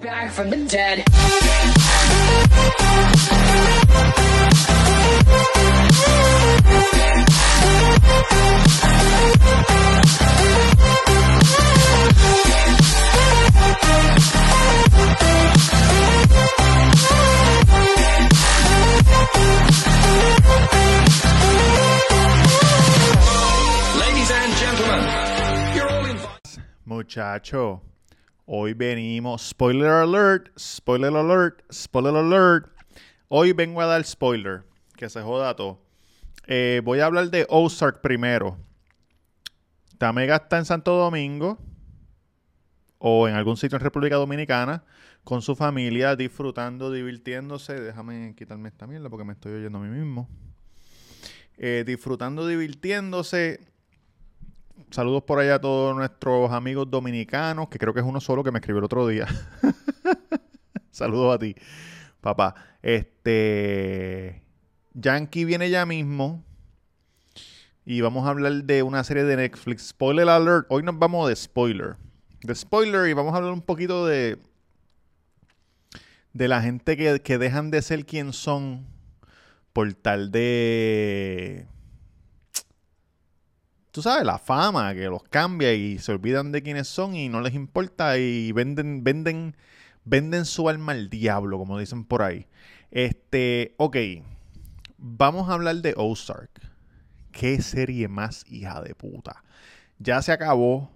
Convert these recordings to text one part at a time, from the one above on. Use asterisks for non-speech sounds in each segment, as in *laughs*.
Back from the dead. Ladies and gentlemen, you're all invited. Muchacho, hoy venimos. Spoiler alert, spoiler alert, spoiler alert. Hoy vengo a dar spoiler, que se joda todo. Eh, voy a hablar de Ozark primero. Tamega está en Santo Domingo o en algún sitio en República Dominicana con su familia disfrutando, divirtiéndose. Déjame quitarme esta mierda porque me estoy oyendo a mí mismo. Eh, disfrutando, divirtiéndose. Saludos por allá a todos nuestros amigos dominicanos, que creo que es uno solo que me escribió el otro día. *laughs* Saludos a ti, papá. Este. Yankee viene ya mismo. Y vamos a hablar de una serie de Netflix. Spoiler alert. Hoy nos vamos de spoiler. De spoiler y vamos a hablar un poquito de. De la gente que, que dejan de ser quien son por tal de tú sabes, la fama que los cambia y se olvidan de quiénes son y no les importa y venden, venden, venden su alma al diablo, como dicen por ahí. Este, ok, vamos a hablar de Ozark. Qué serie más hija de puta. Ya se acabó.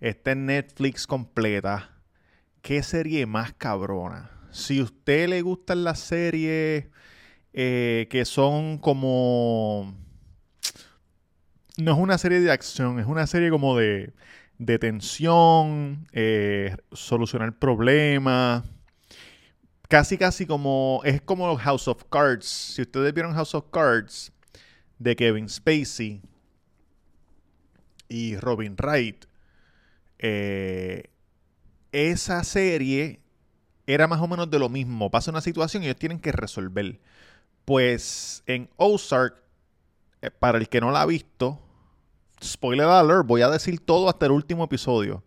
Está en Netflix completa. Qué serie más cabrona. Si a usted le gustan las series eh, que son como no es una serie de acción, es una serie como de, de tensión, eh, solucionar problemas. Casi, casi como. Es como House of Cards. Si ustedes vieron House of Cards de Kevin Spacey y Robin Wright, eh, esa serie era más o menos de lo mismo. Pasa una situación y ellos tienen que resolver. Pues en Ozark, eh, para el que no la ha visto, spoiler alert, voy a decir todo hasta el último episodio.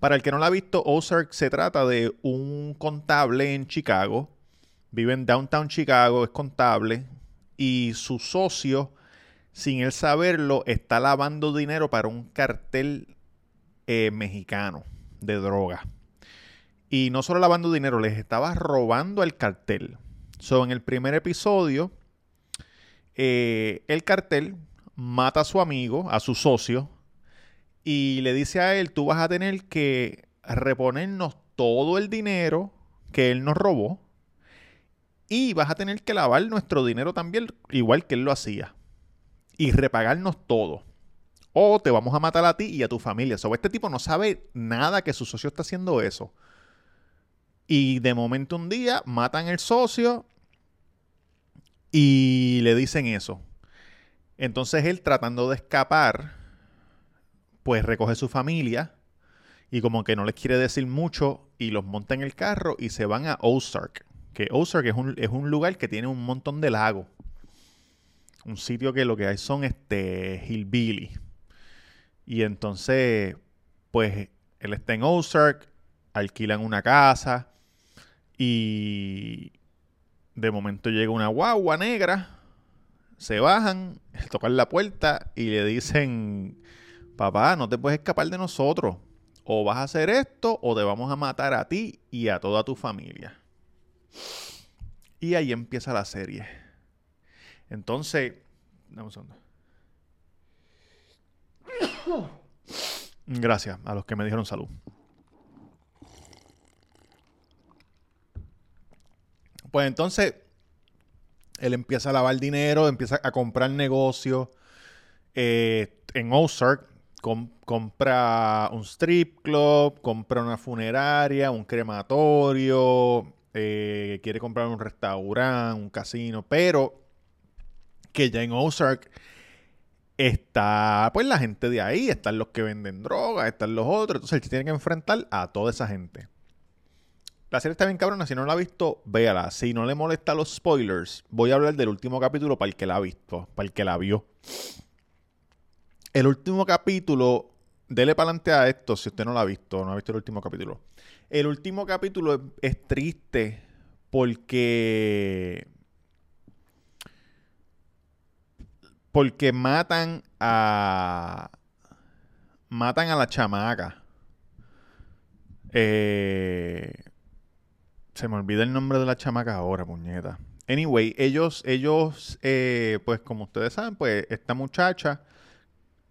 Para el que no la ha visto, Ozark se trata de un contable en Chicago. Vive en downtown Chicago, es contable. Y su socio, sin él saberlo, está lavando dinero para un cartel eh, mexicano de droga. Y no solo lavando dinero, les estaba robando al cartel. So, en el primer episodio, eh, el cartel mata a su amigo, a su socio, y le dice a él, tú vas a tener que reponernos todo el dinero que él nos robó y vas a tener que lavar nuestro dinero también, igual que él lo hacía, y repagarnos todo. O te vamos a matar a ti y a tu familia. Este tipo no sabe nada que su socio está haciendo eso. Y de momento un día matan al socio y le dicen eso. Entonces él tratando de escapar, pues recoge su familia y como que no les quiere decir mucho y los monta en el carro y se van a Ozark. Que Ozark es un, es un lugar que tiene un montón de lagos. Un sitio que lo que hay son este hillbilly. Y entonces, pues él está en Ozark, alquilan una casa y de momento llega una guagua negra se bajan, *laughs* tocan la puerta y le dicen, papá, no te puedes escapar de nosotros. O vas a hacer esto o te vamos a matar a ti y a toda tu familia. Y ahí empieza la serie. Entonces, dame un segundo. Gracias a los que me dijeron salud. Pues entonces, él empieza a lavar dinero, empieza a comprar negocios. Eh, en Ozark com- compra un strip club, compra una funeraria, un crematorio, eh, quiere comprar un restaurante, un casino, pero que ya en Ozark está pues la gente de ahí, están los que venden drogas, están los otros, entonces él tiene que enfrentar a toda esa gente. La serie está bien cabrona, si no la ha visto, véala. Si no le molesta los spoilers, voy a hablar del último capítulo para el que la ha visto, para el que la vio. El último capítulo dele para adelante a esto si usted no lo ha visto, no ha visto el último capítulo. El último capítulo es, es triste porque porque matan a matan a la chamaca. Eh, se me olvida el nombre de la chamaca ahora, puñeta. Anyway, ellos, ellos, eh, pues como ustedes saben, pues esta muchacha,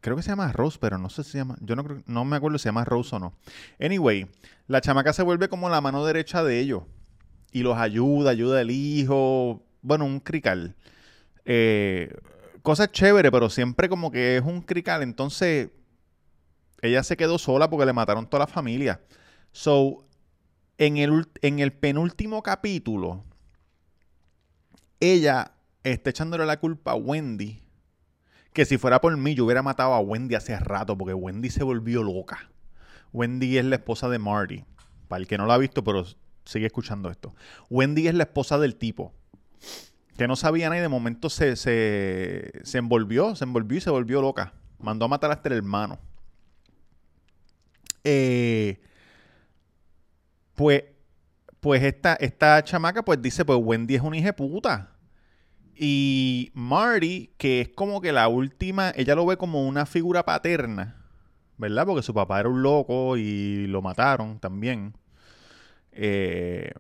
creo que se llama Rose, pero no sé si se llama, yo no, creo, no me acuerdo si se llama Rose o no. Anyway, la chamaca se vuelve como la mano derecha de ellos y los ayuda, ayuda al hijo, bueno, un crical. Eh, cosa chévere, pero siempre como que es un crical, entonces ella se quedó sola porque le mataron toda la familia. So, en el, en el penúltimo capítulo, ella está echándole la culpa a Wendy. Que si fuera por mí, yo hubiera matado a Wendy hace rato, porque Wendy se volvió loca. Wendy es la esposa de Marty. Para el que no la ha visto, pero sigue escuchando esto. Wendy es la esposa del tipo. Que no sabía nada y de momento se, se, se envolvió, se envolvió y se volvió loca. Mandó a matar hasta el hermano. Eh, pues, pues esta, esta chamaca pues dice, pues Wendy es una hija puta. Y Marty, que es como que la última, ella lo ve como una figura paterna, ¿verdad? Porque su papá era un loco y lo mataron también. Eh,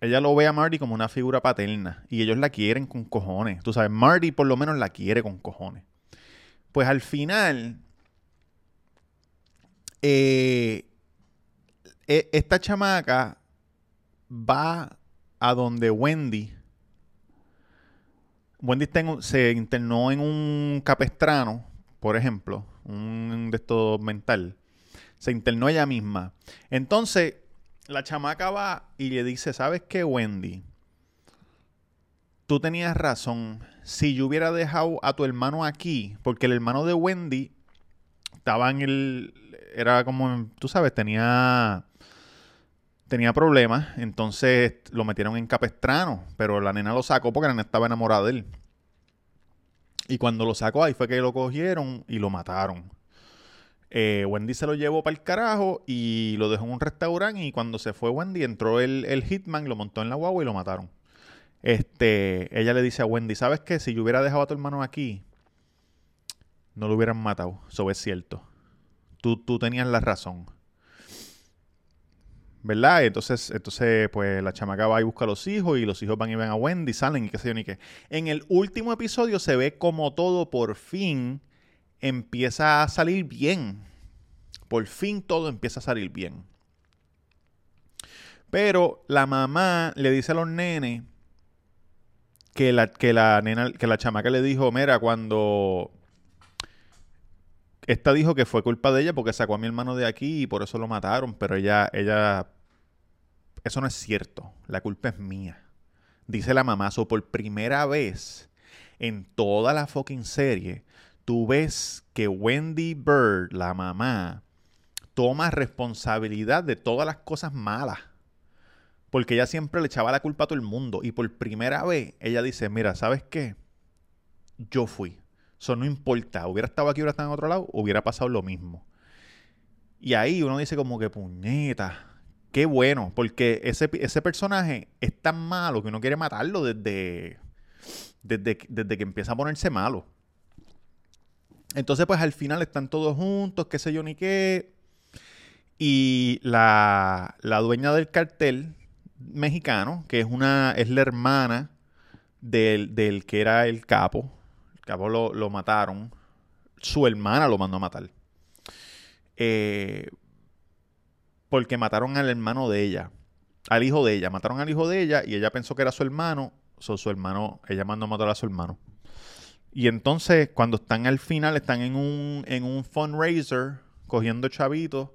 ella lo ve a Marty como una figura paterna y ellos la quieren con cojones. Tú sabes, Marty por lo menos la quiere con cojones. Pues al final, eh, e, esta chamaca va a donde Wendy. Wendy se internó en un capestrano, por ejemplo, un de estos mental. Se internó ella misma. Entonces, la chamaca va y le dice, ¿sabes qué, Wendy? Tú tenías razón. Si yo hubiera dejado a tu hermano aquí, porque el hermano de Wendy estaba en el... Era como, tú sabes, tenía tenía problemas, entonces lo metieron en Capestrano, pero la nena lo sacó porque la nena estaba enamorada de él. Y cuando lo sacó ahí fue que lo cogieron y lo mataron. Eh, Wendy se lo llevó para el carajo y lo dejó en un restaurante y cuando se fue Wendy entró el, el hitman, lo montó en la guagua y lo mataron. Este, ella le dice a Wendy, ¿sabes qué? Si yo hubiera dejado a tu hermano aquí, no lo hubieran matado. Eso es cierto. Tú, tú tenías la razón. ¿Verdad? Entonces, entonces, pues la chamaca va y busca a los hijos y los hijos van y ven a Wendy, salen y qué sé yo ni qué. En el último episodio se ve como todo por fin empieza a salir bien. Por fin todo empieza a salir bien. Pero la mamá le dice a los nenes que la, que la nena, que la chamaca le dijo, mira, cuando esta dijo que fue culpa de ella porque sacó a mi hermano de aquí y por eso lo mataron, pero ella, ella eso no es cierto. La culpa es mía. Dice la mamá. So, por primera vez en toda la fucking serie, tú ves que Wendy Bird, la mamá, toma responsabilidad de todas las cosas malas. Porque ella siempre le echaba la culpa a todo el mundo. Y por primera vez ella dice, mira, ¿sabes qué? Yo fui. Eso no importa. Hubiera estado aquí, hubiera estado en otro lado, hubiera pasado lo mismo. Y ahí uno dice como que puñeta qué bueno, porque ese, ese personaje es tan malo que uno quiere matarlo desde, desde, desde que empieza a ponerse malo. Entonces, pues al final están todos juntos, qué sé yo ni qué. Y la, la dueña del cartel mexicano, que es una, es la hermana del, del que era el capo. Capo lo, lo mataron. Su hermana lo mandó a matar. Eh, porque mataron al hermano de ella, al hijo de ella. Mataron al hijo de ella y ella pensó que era su hermano. su hermano, ella mandó a matar a su hermano. Y entonces, cuando están al final, están en un, en un fundraiser cogiendo chavitos.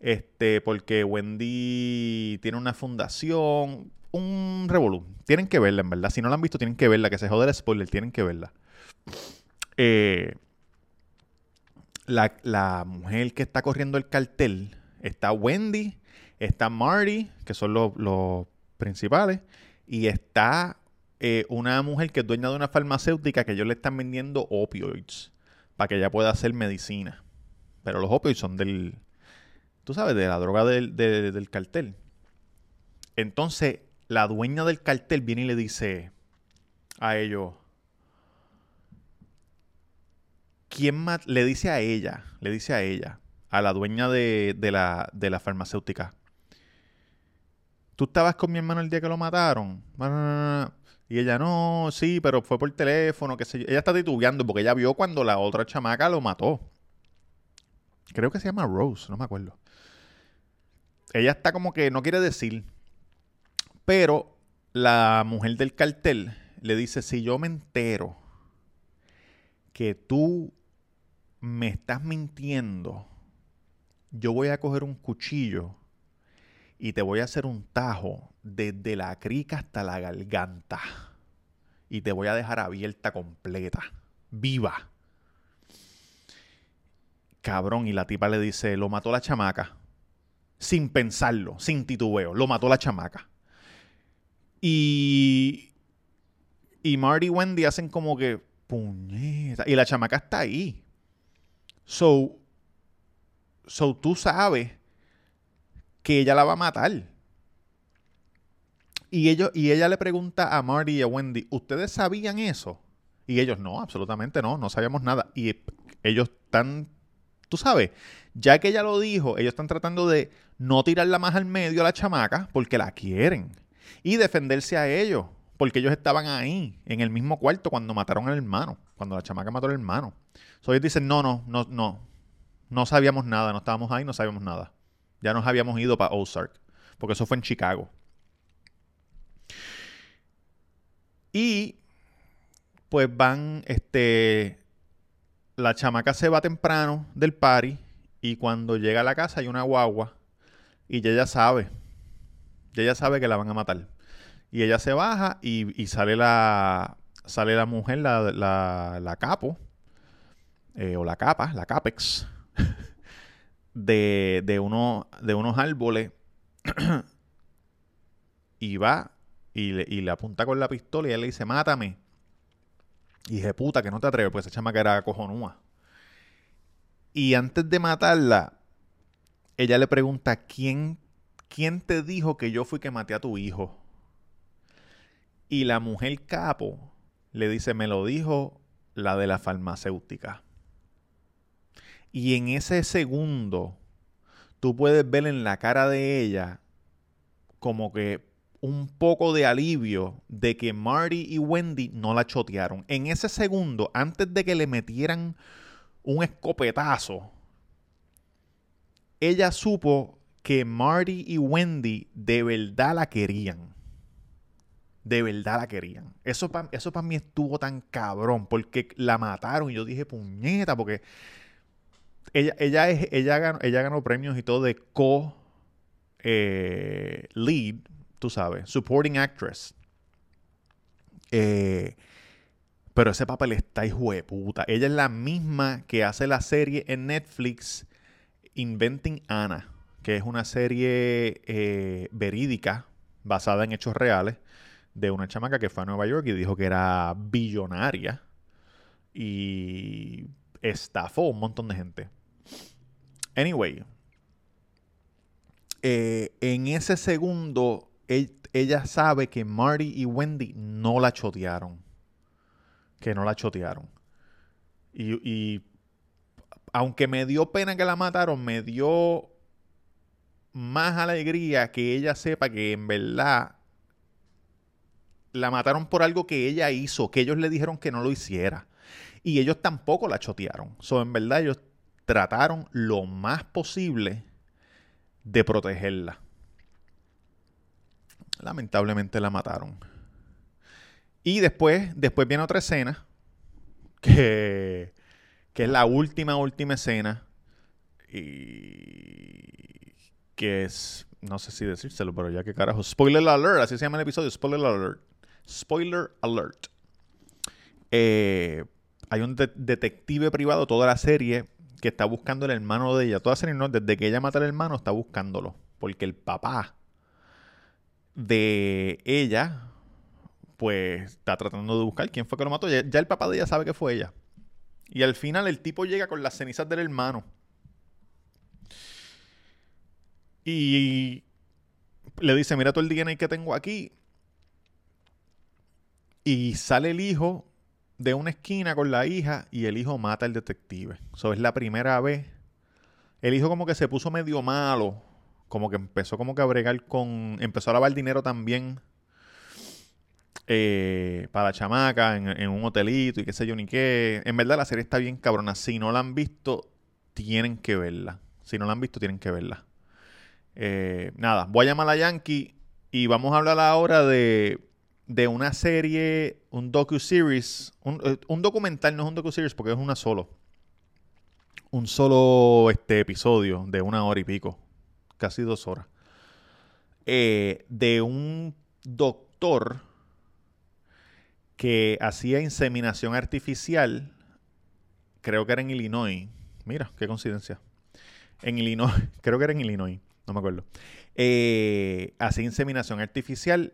Este, porque Wendy tiene una fundación, un revolú. Tienen que verla, en verdad. Si no la han visto, tienen que verla. Que se jode el spoiler, tienen que verla. Eh, la, la mujer que está corriendo el cartel Está Wendy, está Marty, que son los, principales, y está eh, una mujer que es dueña de una farmacéutica que ellos le están vendiendo opioids para que ella pueda hacer medicina. pero los opioides son del, tú sabes, de la droga del, de- del cartel. Entonces, la dueña del cartel viene y le dice a ellos, ¿quién Le dice a ella, le dice a ella, a la dueña de, de la, de la farmacéutica, ¿tú estabas con mi hermano el día que lo mataron? Y ella, no, sí, pero fue por teléfono, qué sé yo. Ella está titubeando porque ella vio cuando la otra chamaca lo mató. Creo que se llama Rose, no me acuerdo. Ella está como que no quiere decir. Pero la mujer del cartel le dice, si yo me entero que tú me estás mintiendo, yo voy a coger un cuchillo y te voy a hacer un tajo desde la crica hasta la garganta. Y te voy a dejar abierta completa, viva. Cabrón, y la tipa le dice, lo mató la chamaca. Sin pensarlo, sin titubeo, lo mató la chamaca. Y. Y Marty y Wendy hacen como que. Puñeta. Y la chamaca está ahí. So. So tú sabes que ella la va a matar. Y, ellos, y ella le pregunta a Marty y a Wendy, ¿ustedes sabían eso? Y ellos, no, absolutamente no, no sabíamos nada. Y ellos están, tú sabes, ya que ella lo dijo, ellos están tratando de no tirarla más al medio a la chamaca porque la quieren. Y defenderse a ellos, porque ellos estaban ahí, en el mismo cuarto, cuando mataron al hermano, cuando la chamaca mató al hermano. So dicen, no, no, no, no, no sabíamos nada, no estábamos ahí, no sabíamos nada. Ya nos habíamos ido para Ozark, porque eso fue en Chicago. Y pues van, este, la chamaca se va temprano del party y cuando llega a la casa hay una guagua y ella ya sabe, ya ella sabe que la van a matar. Y ella se baja y, y sale la sale la mujer, la, la, la capo, eh, o la capa, la capex, *laughs* de, de, uno, de unos árboles *clears throat* y va y le, y le apunta con la pistola y él le dice, mátame. Y dije, puta, que no te atreves, pues esa chamaca era cojonúa. Y antes de matarla, ella le pregunta, ¿quién, ¿quién te dijo que yo fui que maté a tu hijo? Y la mujer capo le dice, me lo dijo la de la farmacéutica. Y en ese segundo, tú puedes ver en la cara de ella como que un poco de alivio de que Marty y Wendy no la chotearon. En ese segundo, antes de que le metieran un escopetazo, ella supo que Marty y Wendy de verdad la querían. De verdad la querían. Eso para eso pa mí estuvo tan cabrón porque la mataron y yo dije puñeta porque ella, ella, es, ella, ganó, ella ganó premios y todo de co eh, lead, tú sabes, supporting actress. Eh, pero ese papel está hijo de puta. Ella es la misma que hace la serie en Netflix Inventing Anna, que es una serie eh, verídica basada en hechos reales de una chamaca que fue a Nueva York y dijo que era billonaria y estafó a un montón de gente. Anyway, eh, en ese segundo, ella sabe que Marty y Wendy no la chotearon. Que no la chotearon. Y, y aunque me dio pena que la mataron, me dio más alegría que ella sepa que en verdad la mataron por algo que ella hizo, que ellos le dijeron que no lo hiciera. Y ellos tampoco la chotearon. So, en verdad, ellos trataron lo más posible de protegerla. Lamentablemente la mataron. Y después, después viene otra escena, que, que es la última, última escena. Y que es, no sé si decírselo, pero ya que carajo. Spoiler alert, así se llama el episodio, spoiler alert. Spoiler alert. Eh, hay un de detective privado toda la serie que está buscando el hermano de ella. Toda serie, no, desde que ella mata al hermano, está buscándolo. Porque el papá de ella, pues está tratando de buscar quién fue que lo mató. Ya, ya el papá de ella sabe que fue ella. Y al final el tipo llega con las cenizas del hermano. Y le dice, mira todo el DNA que tengo aquí. Y sale el hijo de una esquina con la hija y el hijo mata al detective. Eso es la primera vez. El hijo como que se puso medio malo. Como que empezó como que a bregar con... Empezó a lavar dinero también. eh, para la chamaca en, un hotelito y qué sé yo ni qué. En verdad la serie está bien cabrona. Si no la han visto, tienen que verla. Si no la han visto, tienen que verla. Eh, nada, voy a llamar a Yankee y vamos a hablar ahora de, de una serie, un docu-series, un, eh, un documental, no es un docu-series porque es una solo. Un solo este, episodio de una hora y pico, casi dos horas. Eh, de un doctor que hacía inseminación artificial, creo que era en Illinois. Mira, qué coincidencia. En Illinois, *laughs* creo que era en Illinois, no me acuerdo. Eh, hacía inseminación artificial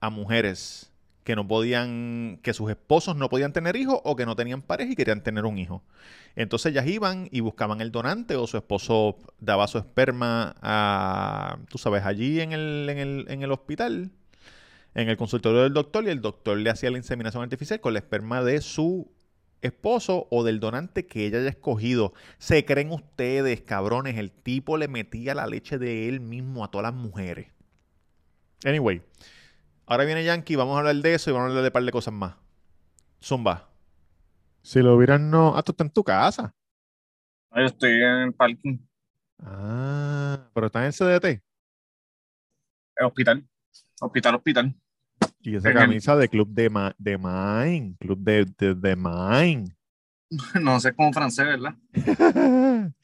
a mujeres que no podían, que sus esposos no podían tener hijos o que no tenían pareja y querían tener un hijo. Entonces ellas iban y buscaban el donante o su esposo daba su esperma a, tú sabes, allí en el, en el, en el hospital, en el consultorio del doctor y el doctor le hacía la inseminación artificial con la esperma de su esposo o del donante que ella haya escogido. Se creen ustedes, cabrones, el tipo le metía la leche de él mismo a todas las mujeres. Anyway, ahora viene Yankee, vamos a hablar de eso y vamos a hablar de un par de cosas más. Zumba. Si lo hubieran no. Ah, tú estás en tu casa. Yo estoy en el parking, Ah, pero estás en CDT. el hospital. Hospital, hospital. Y esa En el- camisa de club de, ma- de Mine. Club de, de, de Mine. *laughs* No sé cómo francés, ¿verdad? *laughs*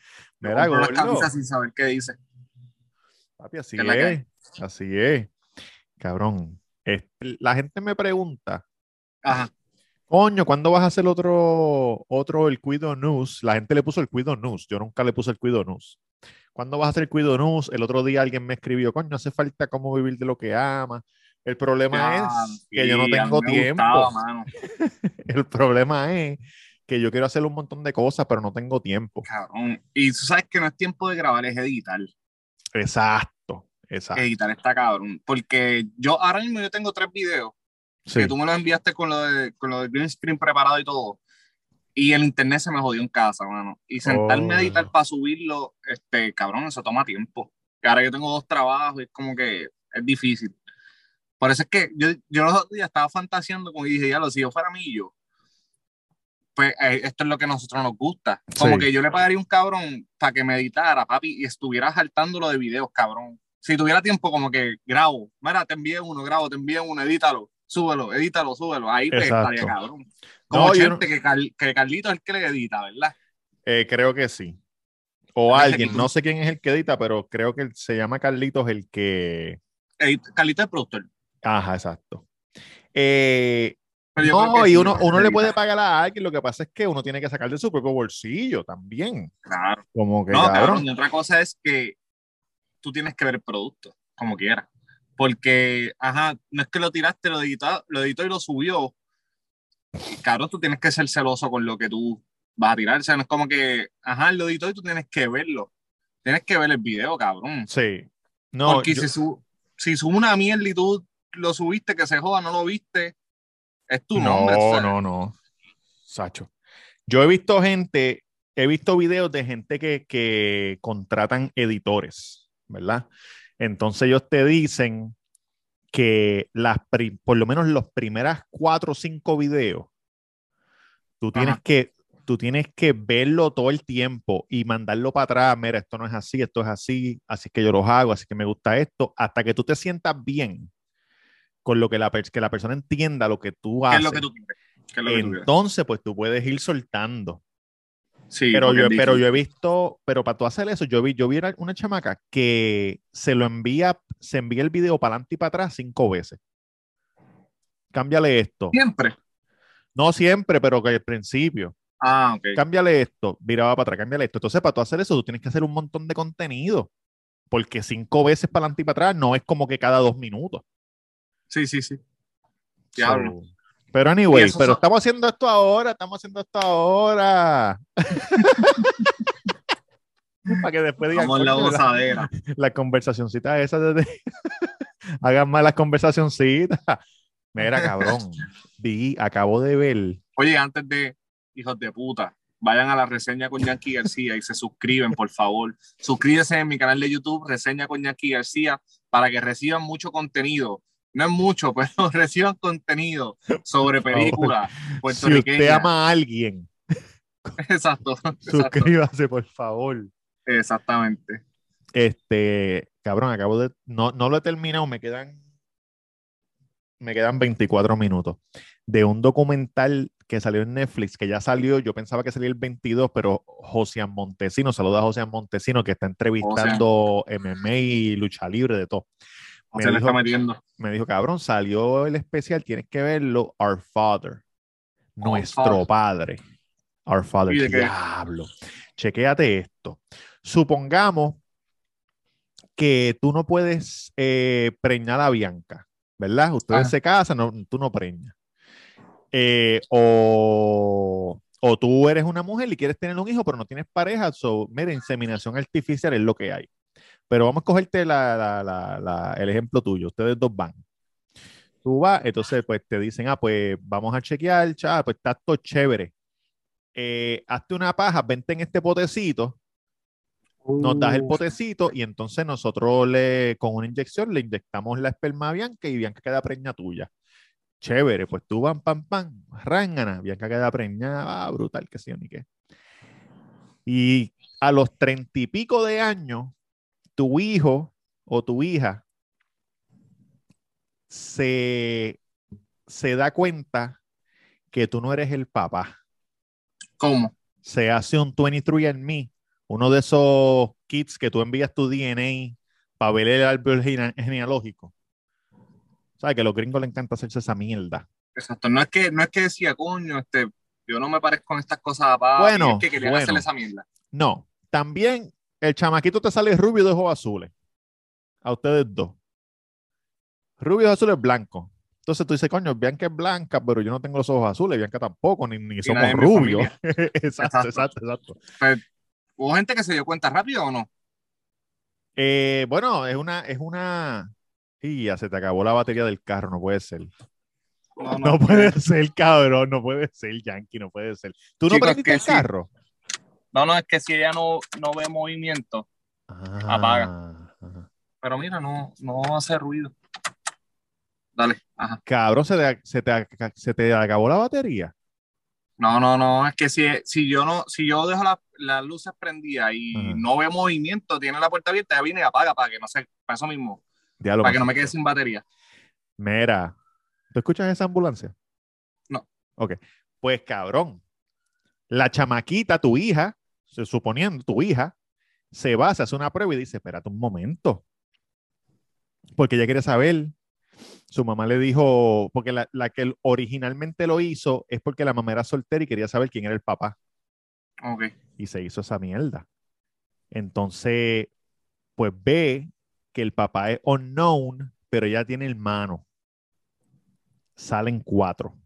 Mira, Compro las camisas sin saber qué dice. Papi, así ¿Qué es la que es. Así es. Cabrón. Este, la gente me pregunta, Ajá. coño, ¿cuándo vas a hacer otro, otro el Cuido News? La gente le puso el Cuido News. Yo nunca le puse el Cuido News. ¿Cuándo vas a hacer el Cuido News? El otro día alguien me escribió, coño, hace falta cómo vivir de lo que ama. El problema es que yo no tengo tiempo. *laughs* gustaba. El problema es que yo quiero hacer un montón de cosas, pero no tengo tiempo. Cabrón. Y tú sabes que no es tiempo de grabar, es editar. Exacto, exacto. Editar está cabrón. Porque yo ahora mismo yo tengo tres videos Sí. que tú me los enviaste con lo, de, con lo del green screen preparado y todo. Y el internet se me jodió en casa, mano. Y sentarme a Oh. editar para subirlo, este, cabrón, eso toma tiempo. Ahora yo tengo dos trabajos y es como que es difícil. Por eso es que yo, yo los otros días estaba fantaseando con y dije, ya lo, si yo fuera millo, pues eh, esto es lo que a nosotros nos gusta. Como Sí. que yo le pagaría un cabrón para que me editara, papi, y estuviera saltándolo de videos, cabrón. Si tuviera tiempo, como que grabo, mira, te envié uno, grabo, te envié uno, edítalo, súbelo, edítalo, súbelo. Ahí pues, Exacto. estaría cabrón. Como No, gente que, Car- que Carlito es el que le edita, ¿verdad? Eh, creo que sí. O alguien, no sé quién es el que edita, pero creo que se llama Carlitos el que. Edit- Carlito es productor. Ajá, exacto. Eh, no, y uno, uno le puede pagar a alguien, lo que pasa es que uno tiene que sacar de su propio bolsillo también. Claro. Como que No, cabrón. cabrón, y otra cosa es que tú tienes que ver el producto, como quieras. Porque, ajá, no es que lo tiraste, lo editó, lo editó y lo subió. Cabrón, tú tienes que ser celoso con lo que tú vas a tirar. O sea, no es como que, ajá, lo editó y tú tienes que verlo. Tienes que ver el video, cabrón. Sí. No, Porque yo- si, su, si sube una mierda y tú lo subiste, que se joda, no lo viste, es tu nombre. no, o sea, no, no. Sacho. Yo he visto gente, he visto videos de gente que, que contratan editores, ¿verdad? Entonces ellos te dicen que las por lo menos los primeras cuatro o cinco videos, tú tienes Ajá. que tú tienes que verlo todo el tiempo y mandarlo para atrás, mira, esto no es así, esto es así, así que yo los hago, así que me gusta esto, hasta que tú te sientas bien con lo que la, que la persona entienda lo que tú ¿Qué haces. es lo que tú quieres? ¿Qué es lo que tú quieres? Entonces, pues tú puedes ir soltando. Sí, pero, yo, pero yo he visto, pero para tú hacer eso, yo vi, yo vi una- chamaca que se lo envía, se envía el video para adelante y para atrás cinco veces. Cámbiale esto. Siempre. No siempre, pero que al principio. Ah, ok. Cámbiale esto, viraba para atrás, cámbiale esto. Entonces, para tú hacer eso, tú tienes que hacer un montón de contenido. Porque cinco veces para adelante y para atrás no es como que cada dos minutos. Sí, sí, sí. Diablo. So, pero anyway, pero son- estamos haciendo esto ahora, estamos haciendo esto ahora. *laughs* Para que después digan, Vamos la "Coño, la, gozadera. la conversacioncita esa de... *laughs* Hagan más las conversacioncitas. Mira, cabrón. *laughs* Vi, acabo de ver. Oye, antes de hijos de puta, vayan a la reseña con Yankee García y se suscriben, por favor. Suscríbete en mi canal de YouTube, reseña con Yankee García, para que reciban mucho contenido. No es mucho, pero *laughs* reciban contenido sobre películas Si usted ama a alguien, *laughs* Exacto, exacto. suscríbase, por favor. Exactamente. Este, cabrón, acabo de. No, no lo he terminado, me quedan. Me quedan 24 minutos. De un documental que salió en Netflix, que ya salió, yo pensaba que salía el 22, pero Josian Montesino, saluda a Josian Montesino, que está entrevistando MMA y lucha libre de todo. Me Se le dijo, está metiendo. me dijo, cabrón, salió el especial, tienes que verlo, Our Father, nuestro padre. Our Father, diablo. Chequéate esto. Supongamos que tú no puedes eh, preñar a Bianca, ¿verdad? Ustedes Ajá. se casan, no, tú no preñas. Eh, o, o tú eres una mujer y quieres tener un hijo, pero no tienes pareja. So, mira, inseminación artificial es lo que hay. Pero vamos a cogerte la- la- la- el ejemplo tuyo. Ustedes dos van. Tú vas, entonces pues te dicen, ah, pues vamos a chequear, chaval, pues está todo chévere. Eh, hazte una paja, vente en este potecito, nos das el potecito y entonces nosotros le, con una inyección le inyectamos la esperma a Bianca y Bianca queda preña tuya. Chévere, pues tú van, pam, pam, rángana, Bianca queda preñada, ah, brutal, que sí o ni qué. Y a los treinta y pico de años, tu hijo o tu hija se, se da cuenta que tú no eres el papá. ¿Cómo? Se hace un 23andMe, uno de esos kits que tú envías tu DNA para ver el árbol gene- genealógico. ¿Sabes? Que a los gringos les encanta hacerse esa mierda. Exacto. No es que, no es que decía, coño, este, yo no me parezco en estas cosas a papi, Bueno, es que querían bueno. hacerle esa mierda. No, también el chamaquito te sale rubio de ojos azules. A ustedes dos. Rubio de azules blanco. Entonces tú dices, coño, Bianca es blanca, pero yo no tengo los ojos azules, Bianca tampoco, ni, ni somos rubios. *laughs* exacto, Exacto. exacto, exacto. Pues, ¿Hubo gente que se dio cuenta rápido o no? Eh, bueno, es una, es una. Y ya se te acabó la batería del carro, no puede ser. No, No puede ser, cabrón, no puede ser, Yankee, no puede ser. ¿Tú no Chicos, prendiste el sí. carro? No, no, es que si ella no, no ve movimiento, Apaga. Ah, ajá. pero mira, no, no hace ruido. Dale, ajá. Cabrón, se te, se, te, se te acabó la batería. No, no, no, es que si, si yo no, si yo dejo la- las luces prendidas y Ajá. no ve movimiento, tiene la puerta abierta, ya viene y apaga para que no se, para eso mismo, para que no me Francisco. quede sin batería. Mira, ¿tú escuchas esa ambulancia? No. Ok, pues cabrón, la chamaquita, tu hija, suponiendo tu hija, se va, se hace una prueba y dice, espérate un momento, porque ella quiere saber. Su mamá le dijo, porque la, la que originalmente lo hizo es porque la mamá era soltera y quería saber quién era el papá. Y se hizo esa mierda. Entonces, pues ve que el papá es unknown, pero ella tiene hermano. Salen cuatro.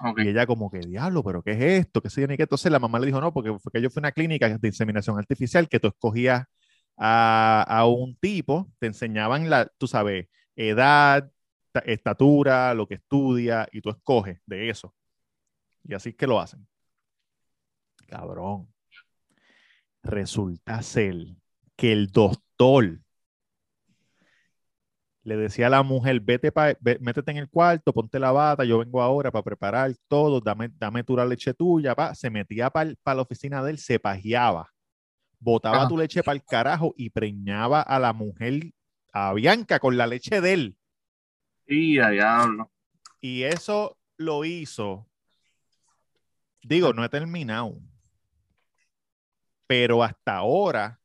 Ok. Y ella como que, diablo, pero ¿qué es esto? ¿Qué yo ni qué? Entonces la mamá le dijo, no, porque fue que yo fui a una clínica de inseminación artificial que tú escogías a, a un tipo, te enseñaban la, tú sabes, edad, ta- estatura, lo que estudia, y tú escoges de eso. Y así es que lo hacen. Cabrón. Resulta ser que el doctor le decía a la mujer, vete pa- ve- métete en el cuarto, ponte la bata, yo vengo ahora para preparar todo, dame, dame tu la leche tuya, pa. se metía para la oficina de él, se pajeaba, botaba Ajá. tu leche para el carajo y preñaba a la mujer, a Bianca, con la leche de él. Y a diablo. Y eso lo hizo. Digo, no he terminado. Pero hasta ahora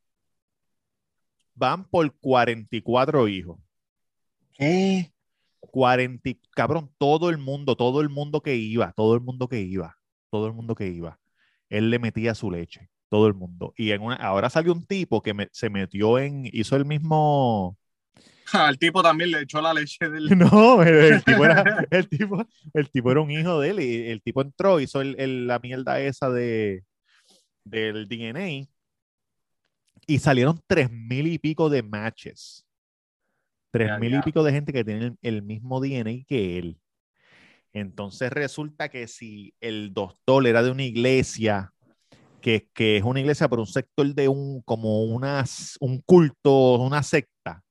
van por 44 hijos. ¿Qué? 40, y- cabrón, todo el mundo, todo el mundo que iba, todo el mundo que iba, todo el mundo que iba, él le metía su leche, todo el mundo. Y en una, ahora salió un tipo que me- se metió en, hizo el mismo, *laughs* Al tipo también le echó la leche del. *laughs* No, el, el tipo era, *laughs* el, tipo, el tipo era un hijo de él y el tipo entró, hizo el- el- la mierda esa de, del DNA Y salieron tres mil y pico de matches. Tres Ya, mil y pico de gente que tiene el, el mismo DNA que él. Entonces resulta que si el doctor era de una iglesia, que, que es una iglesia por un sector de un, como unas, un culto, una secta,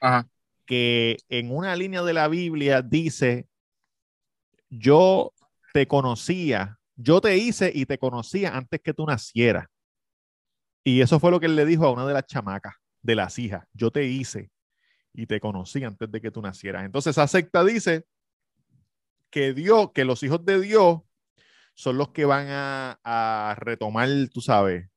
Ajá. que en una línea de la Biblia dice, yo te conocía, yo te hice y te conocía antes que tú nacieras. Y eso fue lo que él le dijo a una de las chamacas, de las hijas, yo te hice y te conocí antes de que tú nacieras. Entonces esa secta dice que Dios, que los hijos de Dios son los que van a, a retomar, tú sabes,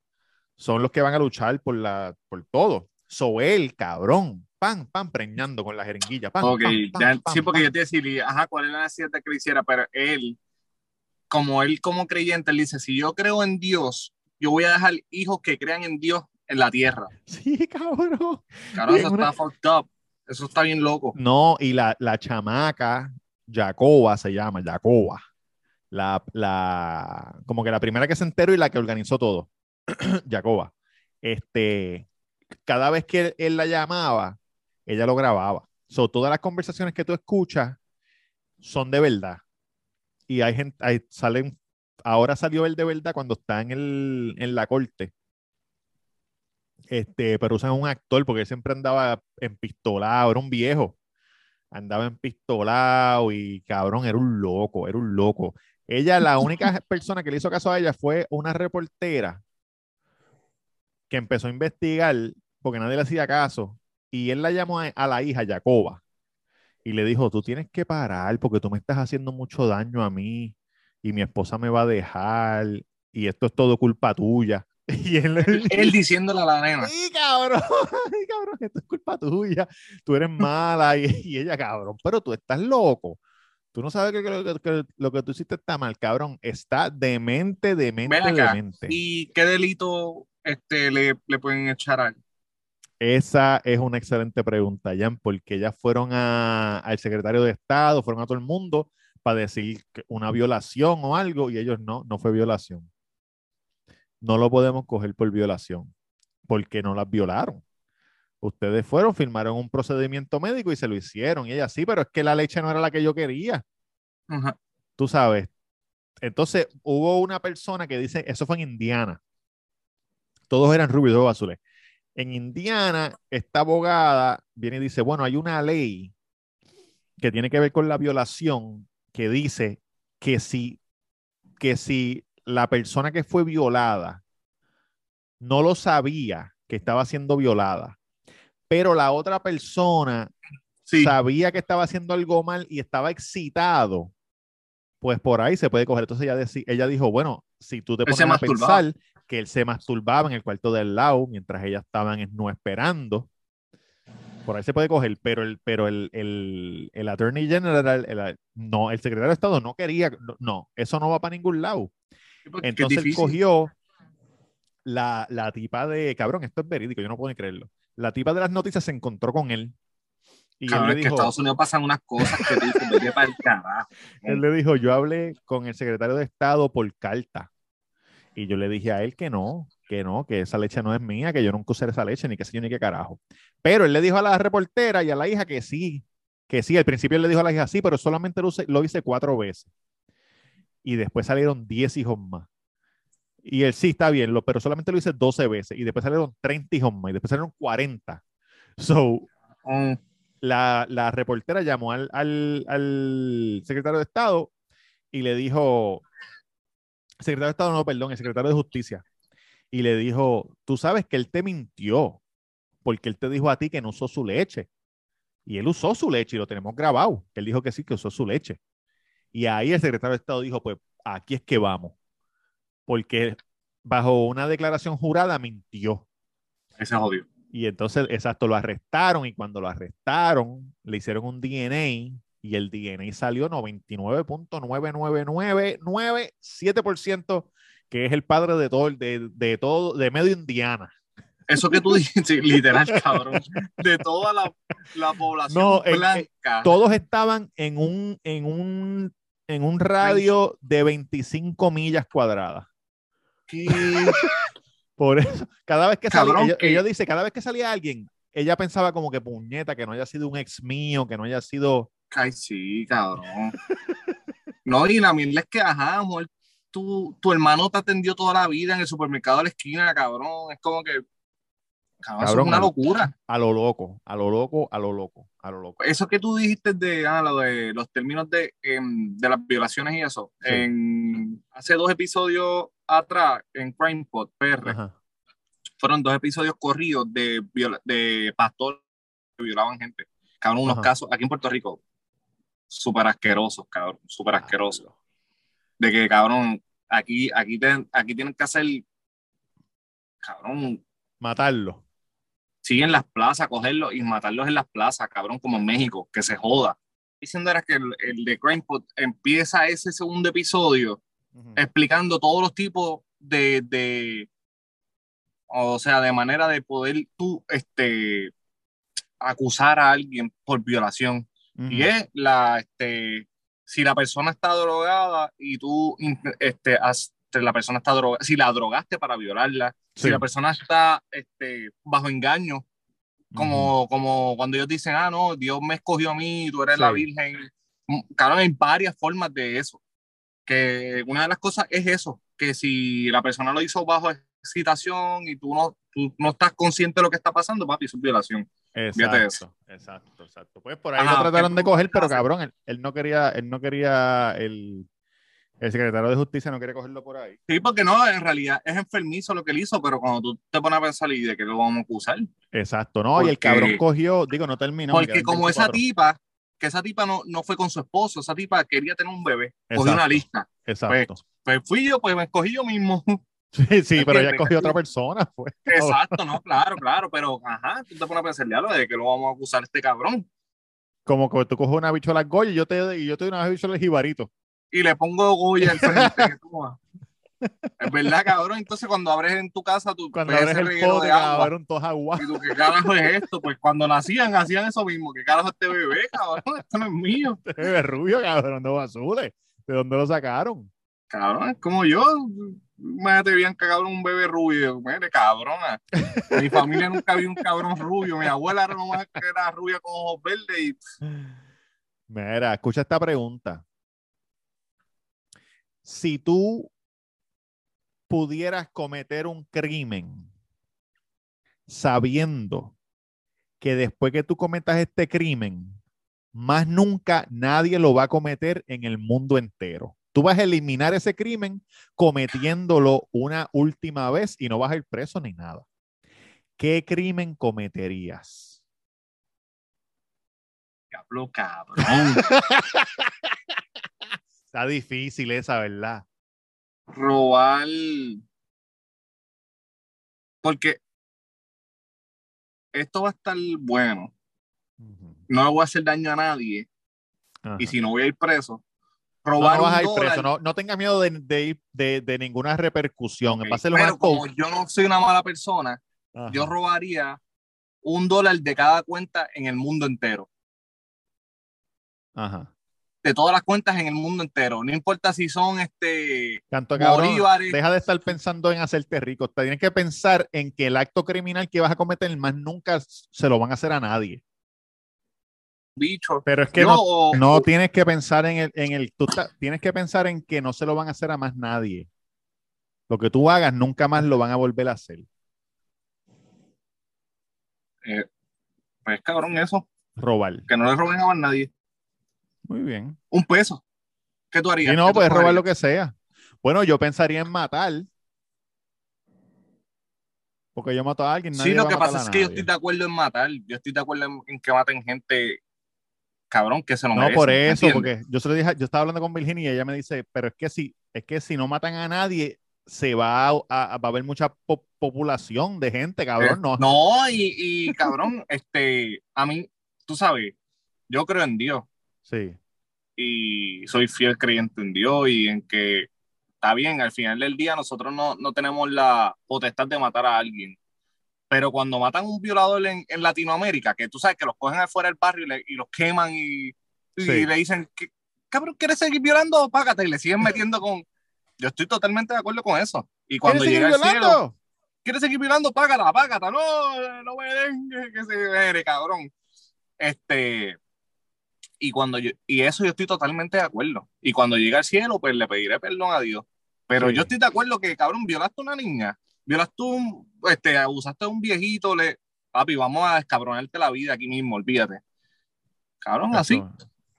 son los que van a luchar por, la, por todo. So él, cabrón, pan, pan, preñando con la jeringuilla. Pan, Ok, pan, pan, ya- sí, porque yo te decía, ajá, ¿cuál es la necesidad que lo hiciera? Pero él, como él como creyente, él dice, si yo creo en Dios, yo voy a dejar hijos que crean en Dios en la tierra. Sí, *laughs* cabrón. Claro, eso una- está fucked up. Eso está bien loco. No, y la, la chamaca, Jacoba se llama, Jacoba. La, la, como que la primera que se enteró y la que organizó todo. *clears throat* Jacoba. Este, cada vez que él, él la llamaba, ella lo grababa. So, todas las conversaciones que tú escuchas son de verdad. Y hay gente, salen, ahora salió el de verdad cuando está en, el, en la corte. Este, pero usan un actor porque él siempre andaba empistolado, era un viejo. Andaba empistolado y cabrón, era un loco, era un loco. Ella, la única *laughs* persona que le hizo caso a ella fue una reportera que empezó a investigar porque nadie le hacía caso. Y él la llamó a, a la hija, Jacoba, y le dijo, tú tienes que parar porque tú me estás haciendo mucho daño a mí y mi esposa me va a dejar y esto es todo culpa tuya. *laughs* Y él, *laughs* Él diciéndole a la nena. Sí, cabrón, *laughs* sí, cabrón, esto es culpa tuya. Tú eres mala y, y ella, cabrón, pero tú estás loco. Tú no sabes que, que lo, que- que lo que tú hiciste está mal, cabrón. Está demente, demente, demente. ¿Y qué delito este, le, le pueden echar a él? Esa es una excelente pregunta, Jan, porque ellas fueron a- al secretario de Estado, fueron a todo el mundo para decir una violación o algo y ellos no, no fue violación. No lo podemos coger por violación, porque no las violaron. Ustedes fueron, firmaron un procedimiento médico y se lo hicieron. Y ella sí, pero es que la leche no era la que yo quería. Tú sabes. Entonces hubo una persona que dice, eso fue en Indiana. Todos eran rubios, todos azules. En Indiana, esta abogada viene y dice, bueno, hay una ley que tiene que ver con la violación que dice que si, que si la persona que fue violada no lo sabía que estaba siendo violada, pero la otra persona Sí, sabía que estaba haciendo algo mal y estaba excitado, pues por ahí se puede coger. Entonces ella, deci- ella dijo, bueno, si tú te Él pones a masturbaba. pensar que él se masturbaba en el cuarto del lado mientras ellas estaban en- no esperando, por ahí se puede coger, pero el, pero el, el, el Attorney General, el- no, el secretario de Estado no quería, no, eso no va para ningún lado. Es Entonces él cogió la, la tipa de, cabrón, esto es verídico, yo no puedo ni creerlo. La tipa de las noticias se encontró con él y Cabrón, él es le que dijo, Estados Unidos pasan unas cosas que tú dices, vete para el carajo. *laughs* él le dijo, yo hablé con el secretario de Estado por carta. Y yo le dije a él que no, que no, que esa leche no es mía, que yo nunca usé esa leche, ni que sé yo ni qué carajo. Pero él le dijo a la reportera y a la hija que sí, que sí. Al principio él le dijo a la hija sí, pero solamente lo, lo hice cuatro veces. Y después salieron 10 hijos más. Y él sí está bien, lo, pero solamente lo hice 12 veces. Y después salieron 30 hijos más. Y después salieron 40. So, Mm, la, la reportera llamó al, al, al secretario de Estado y le dijo, secretario de Estado, no, perdón, el secretario de Justicia, y le dijo, tú sabes que él te mintió, porque él te dijo a ti que no usó su leche. Y él usó su leche y lo tenemos grabado, él dijo que sí, que usó su leche. Y ahí el secretario de Estado dijo, pues aquí es que vamos, porque bajo una declaración jurada mintió. ese es odio. Y entonces, exacto, lo arrestaron y cuando lo arrestaron, le hicieron un DNA y el DNA salió 99.99997%, que es el padre de todo, de, de todo, de medio Indiana. Eso que tú dijiste, literal, cabrón, de toda la, la población No, blanca. Todos estaban en un, en un, en un radio de 25 millas cuadradas. *laughs* Por eso, cada vez que salía, ella, que- ella dice, cada vez que salía alguien, ella pensaba como que puñeta, que no haya sido un ex mío, que no haya sido. Ay, sí, cabrón. *laughs* No, y la mierda es que, ajá, amor, tu, tu hermano te atendió toda la vida en el supermercado de la esquina, cabrón. Es como que, cabrón, eso Cabrón, es una locura. A lo loco, a lo loco, a lo loco, a lo loco. Eso que tú dijiste de, ah, lo de los términos de, em, de las violaciones y eso, Sí. en, hace dos episodios atrás, en Crime Pod PR, Ajá. fueron dos episodios corridos de, viola- de pastores que violaban gente. Cabrón, unos Ajá. casos aquí en Puerto Rico súper asquerosos, cabrón, súper asquerosos. De que, cabrón, aquí, aquí, te- aquí tienen que hacer, cabrón, Matarlo. Sí en las plazas, cogerlos y matarlos en las plazas, cabrón, como en México, que se joda. Diciendo era que el, el de Crime Pod empieza ese segundo episodio explicando todos los tipos de, de o sea, de manera de poder tú, este, acusar a alguien por violación. Y es la, este, si la persona está drogada y tú, este, has- la persona está drogada, si la drogaste para violarla, Sí. si la persona está, este, bajo engaño, como, como cuando ellos dicen, ah, no, Dios me escogió a mí, tú eres Sí. la virgen. Mm, Claro, hay varias formas de eso. Que una de las cosas es eso, que si la persona lo hizo bajo excitación y tú no, tú no estás consciente de lo que está pasando, papi, eso es violación. Fíjate de Exacto, exacto, exacto. Pues por ahí Ajá, lo trataron ¿qué de coger, pero cabrón, él, él no quería, él no quería, el, el secretario de justicia no quería cogerlo por ahí. Sí, porque no, en realidad es enfermizo lo que él hizo, pero cuando tú te pones a pensar y de qué lo vamos a acusar. Exacto, no, y el cabrón cogió, digo, no terminó. Porque como esa 24. tipa, que esa tipa no, no fue con su esposo, esa tipa quería tener un bebé, cogió Exacto. una lista. Exacto. Pues fui yo, pues me escogí yo mismo. *laughs* Sí, sí, pero ella cogió otra persona, pues. Exacto, no, claro, claro, pero ajá, tú te pones a pensar, ya lo de que lo vamos a acusar a este cabrón. Como que tú coges una bichola Goya y yo te, y yo te doy una bichola jibarito. Y le pongo Goya al frente. *laughs* es verdad, cabrón. Entonces, cuando abres en tu casa, tú Cuando abres el pote, de agua. cabrón, todos agua. Y tú, ¿qué carajo es esto? Pues cuando nacían, hacían eso mismo. ¿Qué carajo es este bebé, cabrón? Esto no es mío. *laughs* Este bebé rubio, cabrón, de azules. ¿De dónde lo sacaron? Cabrón, es como yo. Imagínate bien que cabrón, un bebé rubio. Mire, cabrona. Mi familia nunca vio un cabrón rubio. Mi abuela era nomás que era rubia con ojos verdes y Mira, escucha esta pregunta. Si tú pudieras cometer un crimen sabiendo que después que tú cometas este crimen, más nunca nadie lo va a cometer en el mundo entero. Tú vas a eliminar ese crimen cometiéndolo una última vez y no vas a ir preso ni nada. ¿Qué crimen cometerías? Diablo, cabrón. *laughs* Está difícil esa, ¿verdad? Robar. Porque esto va a estar bueno. No le voy a hacer daño a nadie. Ajá. Y si no voy a ir preso, No, robar no vas un a ir preso, no, no tengas miedo de, de de- de ninguna repercusión. ok, Va a ser lo pero como yo no soy una mala persona, Ajá. yo robaría un dólar de cada cuenta en el mundo entero. Ajá. De todas las cuentas en el mundo entero. No importa si son este Tanto cabrón, bolívares. deja de estar pensando en hacerte rico. Te tienes que pensar en que el acto criminal que vas a cometer más nunca se lo van a hacer a nadie. bichos. Pero es que no, no tienes que pensar en el, en el tú ta- tienes que pensar en que no se lo van a hacer a más nadie. Lo que tú hagas nunca más lo van a volver a hacer. eh, pues cabrón, eso. Robar. Que no le roben a más nadie. Muy bien. Un peso. ¿Qué tú harías? Y no, ¿Qué tú puedes robar lo que sea. Bueno, yo pensaría en matar. Porque yo mato a alguien. Sí, lo que pasa es que yo estoy de acuerdo en matar. Yo estoy de acuerdo en, en que maten gente, cabrón, que se lo No, merecen. por ¿me eso, porque yo se lo dije, yo estaba hablando con Virginia y ella me dice, pero es que si, es que si no matan a nadie, se va a, a- va a haber mucha po- población de gente, cabrón. No, Eh, No, y, y, cabrón, *laughs* este, a mí, tú sabes, yo creo en Dios Sí, y soy fiel creyente en Dios y en que está bien, al final del día nosotros no, no tenemos la potestad de matar a alguien. Pero cuando matan a un violador en, en Latinoamérica, que tú sabes que los cogen afuera del barrio y, le- y los queman y, y Sí. le dicen, "¿Qué- cabrón, ¿quieres seguir violando? Págate. Y le siguen metiendo con... Yo estoy totalmente de acuerdo con eso. Y cuando ¿Quieres llega el cielo, violando? ¿Quieres seguir mirando? Págata, págata. No, no me den que se vere, cabrón. Este, y cuando yo, y eso yo estoy totalmente de acuerdo. Y cuando llegue al cielo, pues le pediré perdón a Dios. Pero Sí. yo estoy de acuerdo que, cabrón, violaste a una niña, violaste un, este, abusaste a un viejito, le, papi, vamos a descabronarte la vida aquí mismo, olvídate. Cabrón, así.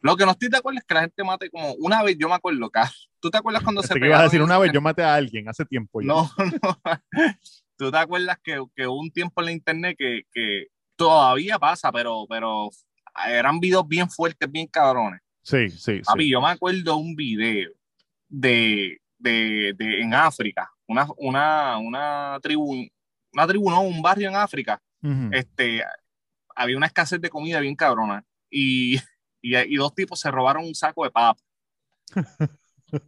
Lo que no estoy de acuerdo es que la gente mate como una vez, yo me acuerdo, ca- ¿tú te acuerdas cuando Pensé se ibas a decir una vez, yo maté a alguien hace tiempo. ya. No, *laughs* no. ¿Tú te acuerdas que, que hubo un tiempo en la internet que, que todavía pasa, pero, pero eran videos bien fuertes, bien cabrones? Sí, sí, Papi, sí. yo me acuerdo un video de, de, de en África, una, una, una tribu, una tribu, no, un barrio en África, este, había una escasez de comida bien cabrona y, y, y dos tipos se robaron un saco de papa. *laughs*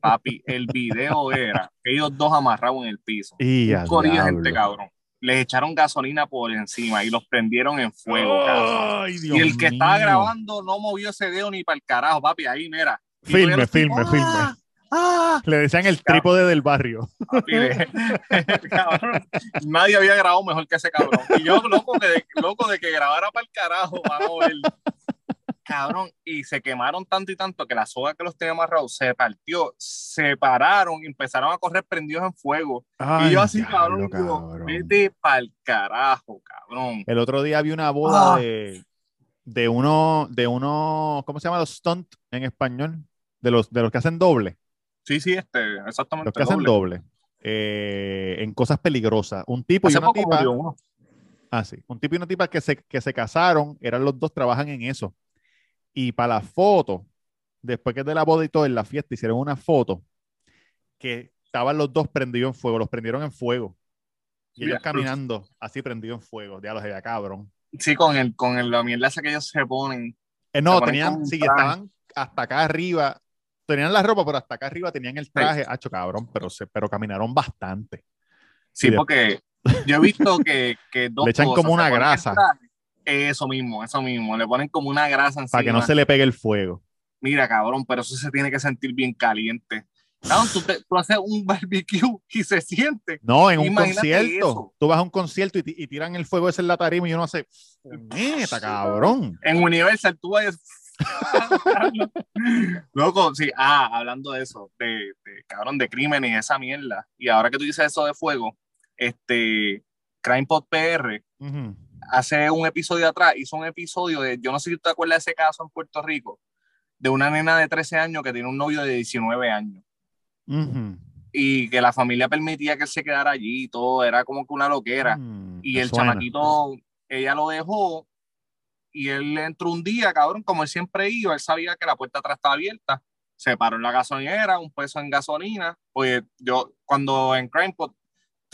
Papi, el video era ellos dos amarrados en el piso. Y Un de gente, cabrón. Les echaron gasolina por encima y los prendieron en fuego. Ay, Dios Y el que estaba grabando no movió ese dedo ni para el carajo, papi. Ahí, mira. Filme, filme, filme. ¡ah! ¡Ah! Le decían el trípode del barrio. Papi, de- *laughs* cabrón, nadie había grabado mejor que ese cabrón. Y yo, loco, que, loco de que grabara para el carajo, vamos a ver. Cabrón, y se quemaron tanto y tanto que la soga que los tenía amarrados se partió, se pararon y empezaron a correr prendidos en fuego. y yo así, cabrón, cabrón. vete pa'l carajo, cabrón. El otro día vi una boda Ah. de, de uno, de uno, ¿cómo se llama? Los stunt en español. De los, de los que hacen doble. Sí, sí, este, exactamente. Los que hacen doble. eh, en cosas peligrosas. Un tipo y Hace una poco tipa. Ah, sí. Un tipo y una tipa que se, que se casaron, eran los dos, trabajan en eso. Y para la foto, después que de la boda y todo, en la fiesta, hicieron una foto que estaban los dos prendidos en fuego, los prendieron en fuego. Y ellos caminando así prendidos en fuego. Ya los veía cabrón. Sí, con el, con el, la mierda que ellos se ponen. Eh, no, Se ponen tenían, sí, estaban hasta acá arriba. Tenían la ropa, pero hasta acá arriba tenían el traje. Hacho, cabrón, pero, se, pero caminaron bastante. Sí, Sí, porque yo he visto que, que *laughs* dos Le echan como una grasa. traje, Eso mismo, eso mismo. Le ponen como una grasa encima. Para que no se le pegue el fuego. Mira, cabrón, pero eso se tiene que sentir bien caliente. Cabrón, tú, te- tú haces un barbecue y se siente. No, en un Imagínate concierto. eso. Tú vas a un concierto y, ti- y tiran el fuego ese en la tarima y uno hace. ¡Neta, cabrón! En Universal tú vayas. *laughs* Loco, sí, ah, hablando de eso, de, de, cabrón, de crímenes y esa mierda. Y ahora que tú dices eso de fuego, este, CrimePod PR Ujú. Hace un episodio atrás, hizo un episodio de, yo no sé si te acuerdas de ese caso en Puerto Rico, de una nena de 13 años que tiene un novio de 19 años y que la familia permitía que él se quedara allí y todo, era como que una loquera. Mm, Y el suena. chamaquito, ella lo dejó y él entró un día, cabrón, como él siempre iba, él sabía que la puerta atrás estaba abierta, se paró en la gasolinera, un peso en gasolina, pues yo, cuando en CrimePod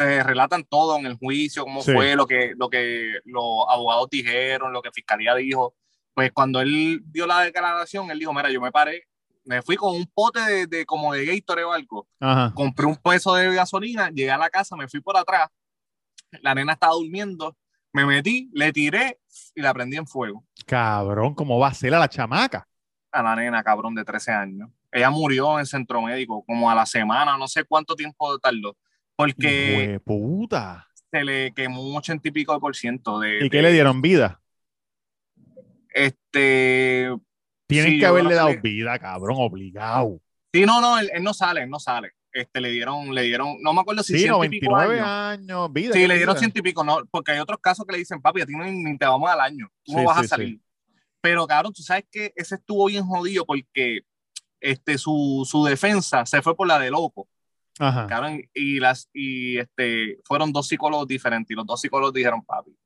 te relatan todo en el juicio, cómo Sí. fue, lo que, lo que los abogados dijeron, lo que fiscalía dijo, pues cuando él dio la declaración, él dijo, mira, yo me paré, me fui con un pote de, de como de Gatorade o algo, Ajá. compré un peso de gasolina, llegué a la casa, me fui por atrás, la nena estaba durmiendo, me metí, le tiré y la prendí en fuego. Cabrón, ¿cómo va a ser a la chamaca? A la nena, cabrón, de 13 años. Ella murió en centro médico, como a la semana, no sé cuánto tiempo tardó, porque puta. se le quemó un ochenta y pico de por ciento de... ¿Y qué de- le dieron vida? Este... Tienen sí, que haberle dado vida, cabrón, obligado. Sí, no, no, él, él no sale, él no sale. Este, le dieron, le dieron, no me acuerdo si Sí, ciento y pico 99 años. años, vida. Sí, ¿qué le dieron ciento y pico, no, porque hay otros casos que le dicen, papi, a ti no, ni te vamos al año, tú no vas sí, a salir. Pero, cabrón, tú sabes que ese estuvo bien jodido porque este, su, su defensa se fue por la de loco, Ajá. cabrón, y, las, y este, fueron dos psicólogos diferentes y los dos psicólogos dijeron, papi,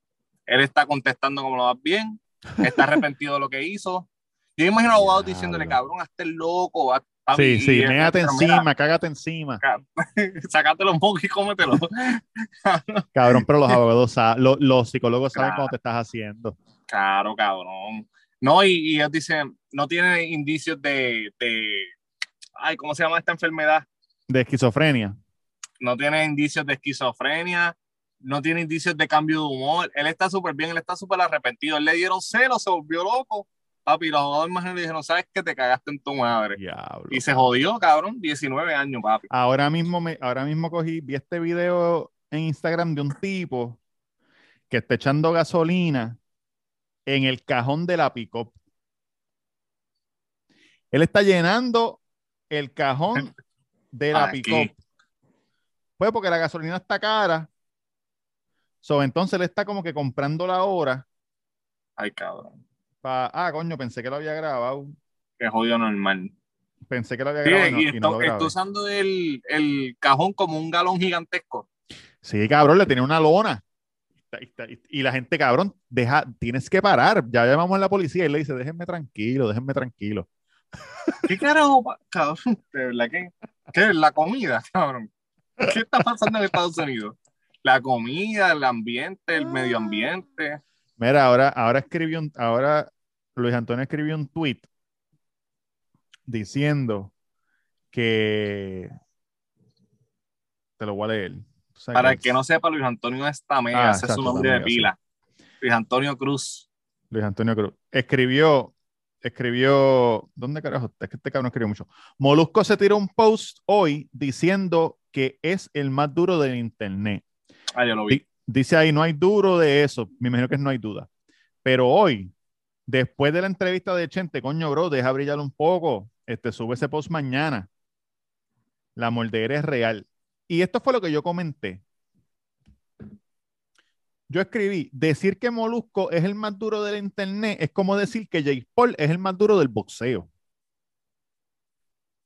él está contestando como lo vas bien, está *laughs* arrepentido de lo que hizo. Yo imagino a abogados diciéndole, cabrón, hazte el loco, haz- papi, Sí, sí, méate "Pero mira, encima, cágate encima. *laughs* Sácatelo un poco y cómetelo. *laughs* Cabrón, pero los abogados, sa- lo- los psicólogos saben Claro. cómo te estás haciendo. Claro, cabrón. No, y, y ellos dicen, no tiene indicios de, de, ay, ¿cómo se llama esta enfermedad? De esquizofrenia. No tiene indicios de esquizofrenia, no tiene indicios de cambio de humor. Él está súper bien, él está súper arrepentido. Él le dieron celos, se volvió loco. Papi, los abogados más le dijeron, ¿sabes qué? Te cagaste en tu madre. Diablo. Y se jodió, cabrón, 19 años, papi. Ahora mismo, me, ahora mismo cogí, vi este video en Instagram de un tipo que está echando gasolina en el cajón de la pick-up. Él está llenando el cajón *laughs* de la pick-up. Pues porque la gasolina está cara. So, entonces él está como que comprando la hora. Ay, cabrón. pa- ah, coño, pensé que lo había grabado. Qué jodido normal. Pensé que lo había Sí, grabado y no- y no está usando el, el cajón como un galón gigantesco. Sí, cabrón, le tenía una lona. Está- Y la gente, cabrón, deja, tienes que parar. Ya llamamos a la policía y le dice, déjenme tranquilo, déjenme tranquilo. ¿Qué carajo, cabrón? De verdad que. ¿Qué es la comida, *laughs* cabrón? ¿Qué está pasando en Estados Unidos? La comida, el ambiente, el medio ambiente. Mira, ahora, ahora escribió un, ahora Luis Antonio escribió un tweet diciendo que te lo voy a leer. O sea, Para que el que no sepa, Luis Antonio Estamega, Ah, ese es su nombre de pila. Luis Antonio Cruz. Luis Antonio Cruz escribió, escribió, ¿dónde carajo? Es que este cabrón escribió mucho. Molusco se tiró un post hoy diciendo que es el más duro del internet. Ah, yo lo vi. Di- Dice ahí, no hay duro de eso. Me imagino que no hay duda. Pero hoy, después de la entrevista de Chente, coño, bro, deja brillar un poco. Este, sube ese post mañana. La mordedera es real. Y esto fue lo que yo comenté. Yo escribí, decir que Molusco es el más duro del internet es como decir que Jake Paul es el más duro del boxeo.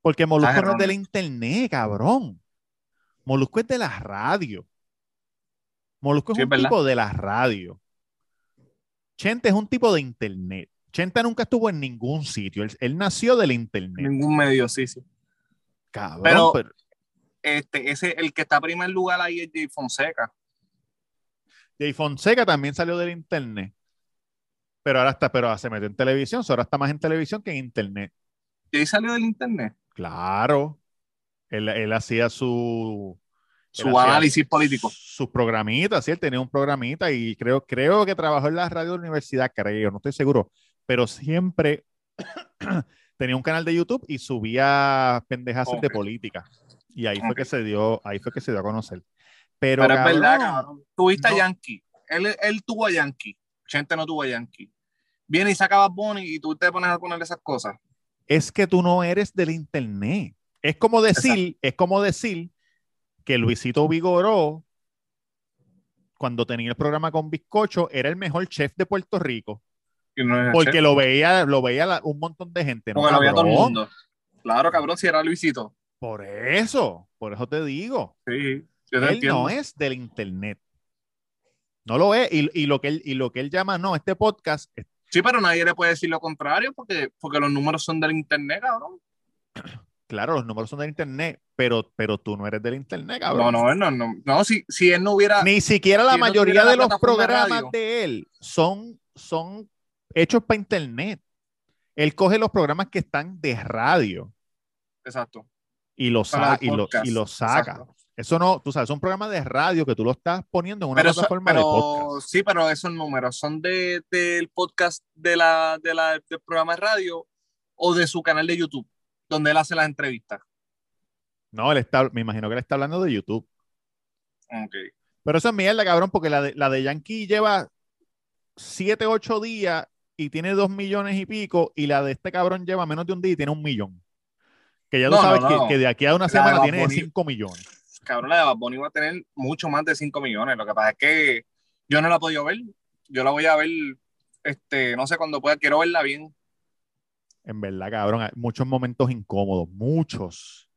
Porque Molusco no es del internet, cabrón. Molusco es de la radio. Molusco es Sí, un verdad. tipo de la radio. Chente es un tipo de internet. Chente nunca estuvo en ningún sitio. Él, él nació del internet. Ningún medio, sí, sí. Cabrón, Pero- pero- Este, ese, el que está en primer lugar ahí es Jay Fonseca. Jay Fonseca también salió del internet. Pero ahora está, pero se metió en televisión, ahora está más en televisión que en internet. Jay salió del internet. Claro. Él, él hacía su, Su análisis político. Sus programitas, sí, él tenía un programita y creo, creo que trabajó en la radio de la universidad, creo, no estoy seguro, pero siempre *coughs* tenía un canal de YouTube y subía pendejas de política. Y ahí fue que se dio, ahí fue que se dio a conocer. Pero, Pero es verdad, cabrón. Tuviste no. a Yankee. Él, él tuvo a Yankee. Chente no tuvo a Yankee. Viene y saca a Bad Bunny y tú te pones a poner esas cosas. es que tú no eres del internet. Es como decir, es como decir que Luisito Vigoró, cuando tenía el programa con Bizcocho, era el mejor chef de Puerto Rico. No Porque chef, lo veía, lo veía la- un montón de gente. ¿no, porque lo veía todo el mundo. Claro, cabrón, si era Luisito. Por eso, por eso te digo. Sí, Él entiendo. no es del internet. No lo es. Y, y lo que él, y lo que él llama, no, este podcast, es- Sí, pero nadie le puede decir lo contrario porque, porque los números son del internet, cabrón. claro, los números son del internet, pero, pero tú no eres del internet, No, cabrón. no, no, no. No, si, si él no hubiera. Ni siquiera la si no mayoría la de los de programas de él son, son hechos para internet. Él coge los programas que están de radio Exacto. y los, sa- y podcast. y los saca. Exacto. Eso no, tú sabes, es un programa de radio que tú lo estás poniendo en una Pero, eso- plataforma de pero podcast. sí, pero esos números son de, del podcast de la, de la, del programa de radio o de su canal de YouTube, donde él hace las entrevistas. No, él está, me imagino que él está hablando de YouTube. Ok. Pero eso es mierda, cabrón, porque la de, la de Yankee lleva 7, 8 días y tiene 2 millones y pico, y la de este cabrón lleva menos de un día y tiene un millón. Que ya tú No, sabes no. Que, que de aquí a una de semana tiene Bunny. 5 millones. Cabrón, la de Bad Bunny va a tener mucho más de 5 millones. Lo que pasa es que yo no la he podido ver. Yo la voy a ver, este, no sé cuándo pueda. Quiero verla bien. En verdad, cabrón, hay muchos momentos incómodos, muchos.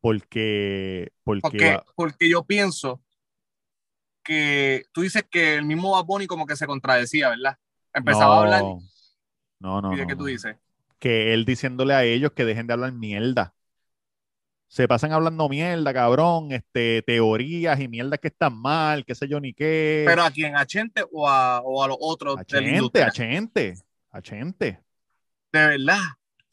Porque, porque, Porque, porque yo pienso que tú dices que el mismo Bad Bunny como que se contradecía, ¿verdad? Empezaba a hablar. No, no, ¿Y de no, qué tú dices? Que él diciéndole a ellos que dejen de hablar mierda. Se pasan hablando mierda, cabrón, este, teorías y mierdas que están mal, qué sé yo ni qué. Pero a quién, a Chente o a, o a los otros a Chente, a Chente, a Chente. De verdad.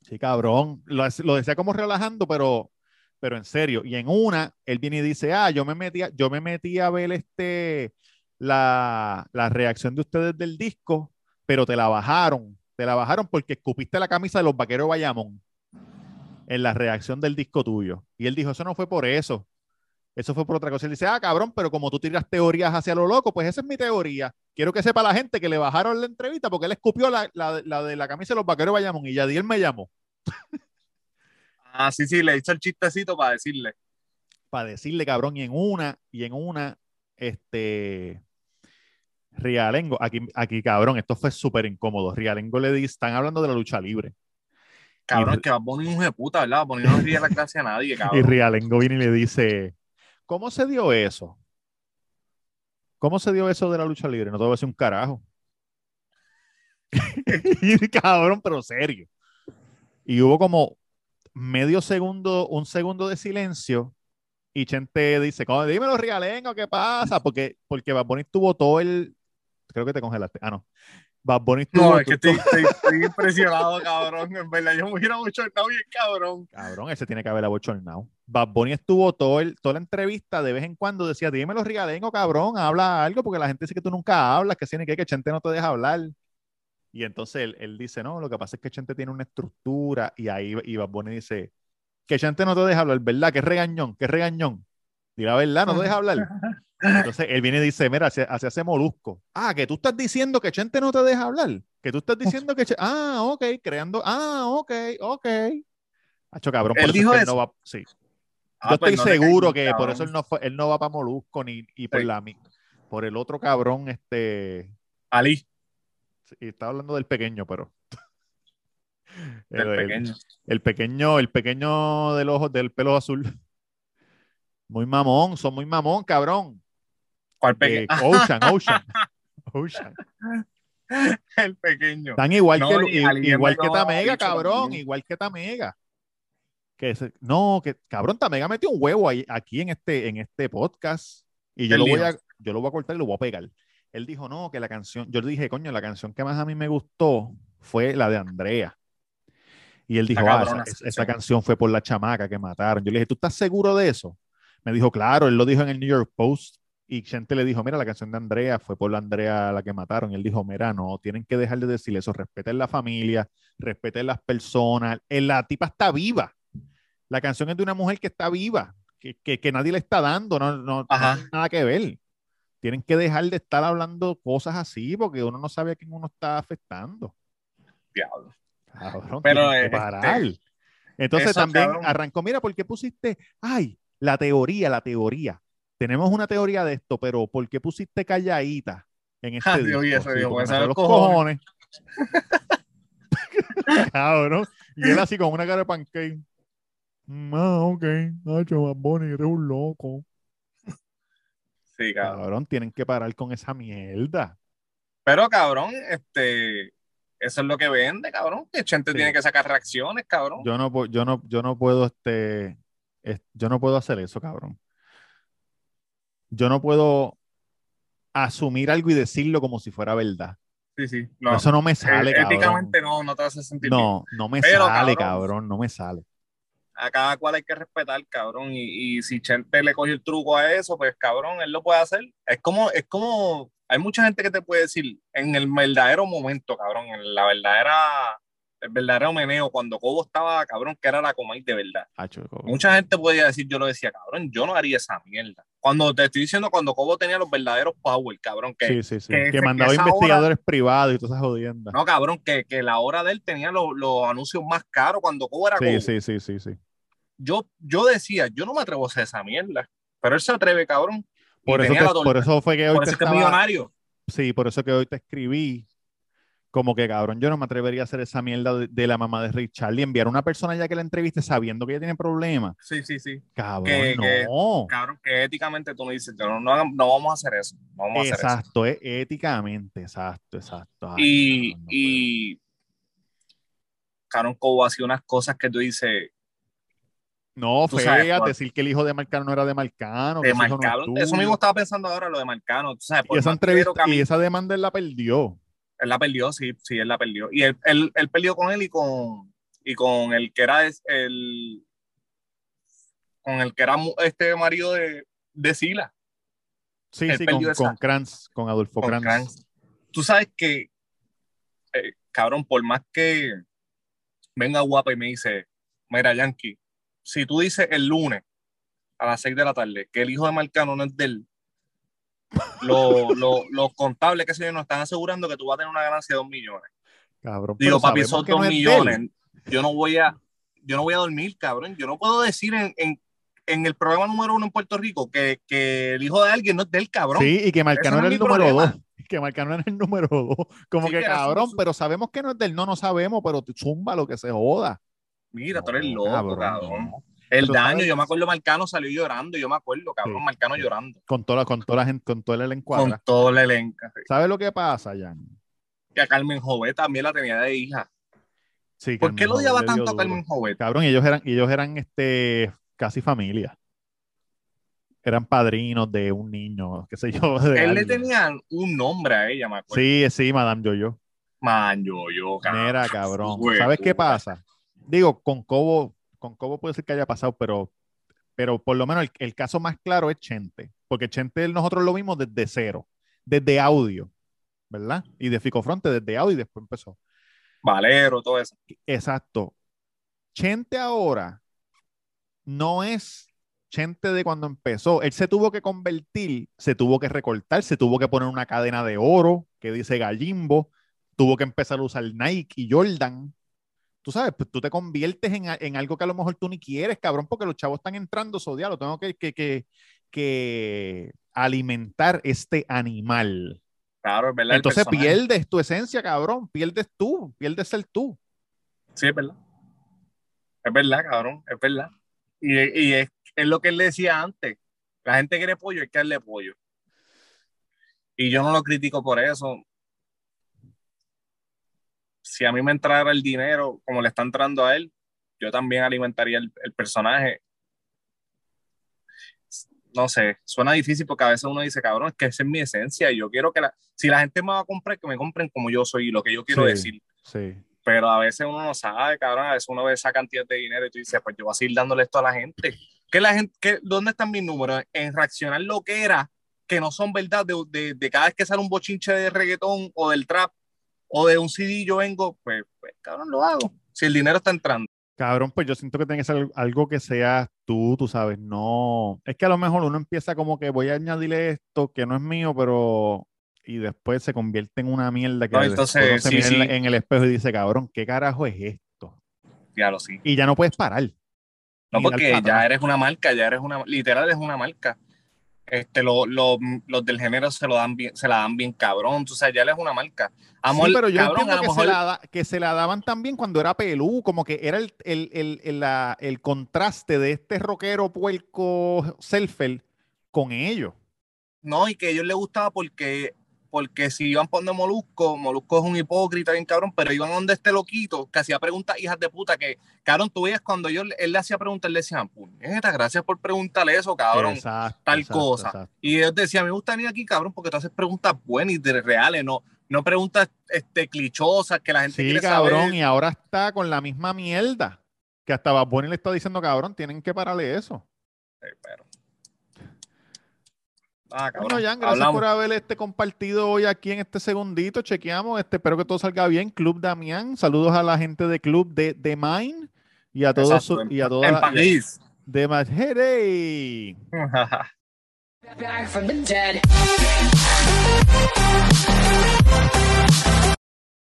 Sí, cabrón. Lo, lo decía como relajando, pero, pero en serio. Y en una, él viene y dice, ah, yo me metí a, yo me metí a ver este, la, la reacción de ustedes del disco, pero te la bajaron. Te la bajaron porque escupiste la camisa de los vaqueros Bayamón en la reacción del disco tuyo. Y él dijo, eso no fue por eso. Eso fue por otra cosa. Él dice, ah, cabrón, pero como tú tiras teorías hacia lo loco, pues esa es mi teoría. Quiero que sepa la gente que le bajaron la entrevista porque él escupió la, la- la de la camisa de los vaqueros de Bayamón y Yadiel me llamó Ah, sí, sí, le hizo el chistecito para decirle. para decirle, cabrón, y en una, y en una, este, Rialengo, aquí, aquí, cabrón, esto fue súper incómodo. Rialengo le dice, están hablando de la lucha libre. Cabrón, Y- que va a poner un puta, ¿verdad? Va a poner no ríe la clase a nadie, *laughs* Y cabrón. Rialengo viene y le dice, ¿cómo se dio eso? ¿Cómo se dio eso de la lucha libre? No te voy a decir un carajo. *laughs* *laughs* y cabrón, pero serio. Y hubo como medio segundo, un segundo de silencio. Y Chente dice, "¿Cómo? dímelo, Rialengo, ¿qué pasa? Porque, porque Bad Bunny tuvo todo el... Creo que te congelaste. Ah, no. Bad Bunny tuvo... No, es que tu- estoy, estoy, estoy impresionado, cabrón. En verdad, yo me hubiera bien, cabrón. Cabrón, ese tiene que haber abochornado. Bad Bunny estuvo todo el, toda la entrevista, de vez en cuando decía, dímelo, Rigalengo, cabrón, habla algo, porque la gente dice que tú nunca hablas, que tiene que que Chente no te deja hablar. Y entonces él, él dice, no, lo que pasa es que Chente tiene una estructura, y ahí y Bad Bunny dice, que Chente no te deja hablar, ¿verdad? Que regañón, que regañón. Di la verdad, no te deja hablar. *laughs* Entonces él viene y dice, mira, hacia, hacia ese molusco. Ah, que tú estás diciendo que Chente no te deja hablar. Que tú estás diciendo que... Ah, ok, creando... Ah, ok, ok. Hacho, cabrón, por ¿Él eso es dijo que él eso? no va... Sí. Ah, Yo pues estoy no seguro que por eso él no, fue, él no va para Molusco ni y por Sí. la por el otro cabrón, este, Ali, y estaba hablando del pequeño, pero del el, *laughs* el- pequeño. el pequeño, el pequeño del ojo, del pelo azul. Muy mamón, son muy mamón, cabrón. ¿Cuál Eh? *laughs* Ocean, Ocean, Ocean. el pequeño. Están igual No, que, igual que Tamega, cabrón, también. igual que Tamega. Que se- no, que cabrón, Tamega metió un huevo ahí, aquí en este, en este podcast y yo lo voy a, yo lo voy a cortar y lo voy a pegar. Él dijo, no, que la canción, yo le dije, coño, la canción que más a mí me gustó fue la de Andrea. Y él dijo, ah, esa, canción fue por la chamaca que mataron. Yo le dije, ¿tú estás seguro de eso? Me dijo, claro, él lo dijo en el New York Post. Y gente le dijo, mira, la canción de Andrea fue por la Andrea la que mataron. Y él dijo, mira, no, tienen que dejar de decir eso. Respeten la familia, respeten las personas. Eh, La tipa está viva. La canción es de una mujer que está viva, que, que, que nadie le está dando, no, no, Ajá. tiene nada que ver. Tienen que dejar de estar hablando cosas así porque uno no sabe a quién uno está afectando. Diablo. Cabrón, Pero, que este, parar. Entonces eso, también cabrón. arrancó, mira, ¿por qué pusiste, ay, la teoría, la teoría? Tenemos una teoría de esto, pero ¿por qué pusiste calladita en este Ah, disco? Dios, Sí, Dios, porque los cojones. cojones. *laughs* cabrón. Y él así con una cara de pancake. Mm, Ah, ok. Nacho, Bad Bunny, eres un loco. Sí, cabrón. Cabrón, tienen que parar con esa mierda. Pero, cabrón, este, eso es lo que vende, cabrón. Que Chente Sí. tiene que sacar reacciones, cabrón. Yo no, yo no, yo no puedo, este, es- yo no puedo hacer eso, cabrón. Yo no puedo asumir algo y decirlo como si fuera verdad. Sí, sí. No, Eso no me sale, eh, cabrón. éticamente no, no te hace sentir bien. No, no me Pero, sale, cabrón. cabrón, no me sale. A cada cual hay que respetar, cabrón. Y, y si Chente le coge el truco a eso, pues, cabrón, él lo puede hacer. Es como, es como, hay mucha gente que te puede decir, en el verdadero momento, cabrón, en la verdadera, el verdadero meneo, cuando Cobo estaba, cabrón, que era la Comay de verdad. Co- Mucha gente podía decir, yo lo decía, cabrón, yo no haría esa mierda. Cuando te estoy diciendo, cuando Cobo tenía los verdaderos power, cabrón, que, sí, sí, sí. que mandaba que investigadores privados y todas esas jodiendas. no, cabrón, que, que la hora de él tenía los, los anuncios más caros cuando Cobo era sí, Cobo. sí, sí, sí, sí. Yo, yo decía, yo no me atrevo a hacer esa mierda, pero él se atreve, cabrón. Por eso, doble- por eso fue que hoy por te eso es que es estaba- millonario. Sí, por eso que hoy te escribí. Como que cabrón, yo no me atrevería a hacer esa mierda de, de la mamá de Rick Charlie, enviar a una persona ya que la entreviste sabiendo que ella tiene problemas. Sí, sí, sí. Cabrón, Que- que- no. Cabrón, que éticamente tú me dices, no, no, no vamos a hacer eso. No vamos a hacer eso. Exacto, es éticamente, exacto, exacto. Ay, Y, cabrón, no y cabrón, Cobo hacía unas cosas que tú dices, No, Tú sabes feas, cuál. decir que el hijo de Marcano no era de Marcano. de no es Marcano. Eso mismo estaba pensando ahora, lo de Marcano. Tú sabes, por Y esa entrevista, y esa demanda él la perdió. Él la perdió, sí, sí, él la perdió. Y él, él, él perdió con él y con, y con el que era el con el que era este marido de, de Sila, Sí, Él sí, con, con Kranz, con Adolfo con Kranz. Kranz. Tú sabes que, eh, cabrón, por más que venga guapa y me dice, mira, Yankee, si tú dices el lunes a las 6 de la tarde que el hijo de Marcano no es de él, lo- lo- los contables, que sé yo, nos están asegurando que tú vas a tener una ganancia de 2 millones. Cabrón, Digo, papi, no 2 es de él. millones, yo no voy a, yo no voy a dormir, cabrón. Yo no puedo decir en, en, en el programa número uno en Puerto Rico que, que el hijo de alguien no es del cabrón. Sí, y que Marcano no era el número problema. dos. Que Marcano era el número dos. Como Sí, que cabrón, su- pero sabemos que no es del no, no sabemos, pero tú zumba lo que se joda. Mira, tú No, eres loco, cabrón, cabrón. El daño, sabes- yo me acuerdo Marcano salió llorando, yo me acuerdo, cabrón, Sí, Marcano sí. llorando. Con toda, la- con toda la gente, con todo el elenco Con todo el elenco. ¿Sabes lo que pasa, Jan? Y a Carmen Jové también la tenía de hija. Sí, ¿Por qué lo odiaba Jovet tanto a. Carmen Jové? Cabrón, ellos eran, ellos eran este, casi familia. Eran padrinos de un niño, qué sé yo. Él le alguien. tenía un nombre a ella, me acuerdo. Sí, sí, Madame Yoyo. Man, yo, yo, cabrón. Mira, cabrón. Güey, ¿Sabes qué pasa? Digo, con Cobo, con Cobo puede ser que haya pasado, pero, pero por lo menos el, el caso más claro es Chente. Porque Chente nosotros lo vimos desde cero, desde audio, ¿verdad? Y de Ficofronte desde audio y después empezó. Valero, todo eso. Exacto. Chente ahora no es Chente de cuando empezó. Él se tuvo que convertir, se tuvo que recortar, se tuvo que poner una cadena de oro que dice Gallimbo, tuvo que empezar a usar Nike y Jordan. Tú sabes, pues tú te conviertes en, en algo que a lo mejor tú ni quieres, cabrón, porque los chavos están entrando, lo tengo que, que, que, que alimentar este animal. Claro, es verdad. el Entonces pierdes tu esencia, cabrón, pierdes tú, pierdes ser tú. Sí, es verdad. Es verdad, cabrón, es verdad. Y, y es, es lo que él decía antes. La gente quiere pollo, hay que darle pollo. Y yo no lo critico por eso. Si a mí me entrara el dinero como le está entrando a él, yo también alimentaría el, el personaje. No sé, suena difícil porque a veces uno dice, cabrón, es que esa es mi esencia y yo quiero que la, si la gente me va a comprar, que me compren como yo soy y lo que yo quiero Sí. decir Sí. pero a veces uno no sabe, cabrón, a veces uno ve esa cantidad de dinero y tú dices, pues yo voy a seguir dándole esto a la gente. ¿Qué la gente qué, ¿Dónde están mis números? En reaccionar lo que era, que no son verdad, de, de, de cada vez que sale un bochinche de reggaetón o del trap o de un CD yo vengo, pues, pues cabrón, lo hago. Si el dinero está entrando. Cabrón, pues yo siento que tiene que ser algo que seas tú, tú sabes, no. Es que a lo mejor uno empieza como que voy a añadirle esto que no es mío, pero. Y después se convierte en una mierda que No, entonces, se sí, mira en, la- sí. en el espejo y dice, cabrón, ¿qué carajo es esto? Lo sí. Y ya no puedes parar. No, porque ya eres una marca, ya eres una, literal eres una marca. Este, lo- lo- los del género se lo dan bien, se la dan bien cabrón, tú sabes, ya eres una marca. Amor, sí, pero yo cabrón, entiendo que, mejor se la da- que se la daban también cuando era pelú, como que era el, el, el, el, la- el contraste de este rockero puerco selfer con ellos. No, y que a ellos les gustaba porque, porque si iban poniendo Molusco, Molusco es un hipócrita bien cabrón, pero iban donde este loquito que hacía preguntas hijas de puta que, cabrón, tú veías cuando yo, él le hacía preguntas, él le decía, puñeta, gracias por preguntarle eso, cabrón. Exacto, tal exacto, cosa. exacto. Y ellos decían, me gusta venir aquí, cabrón, porque tú haces preguntas buenas y reales, no, no preguntas este, clichosas que la gente Sí, quiere cabrón, saber. y ahora está con la misma mierda. Que hasta Bad Bunny le está diciendo, cabrón, tienen que pararle eso. Eh, pero- Ah, Bueno, Jan, gracias hablamos. por haber este compartido hoy aquí en este segundito. Chequeamos. Este, espero que todo salga bien. Club Damián. Saludos a la gente de Club de, de Mine y a todos Exacto, y a toda en París. de Madrid. *laughs* Back from the dead.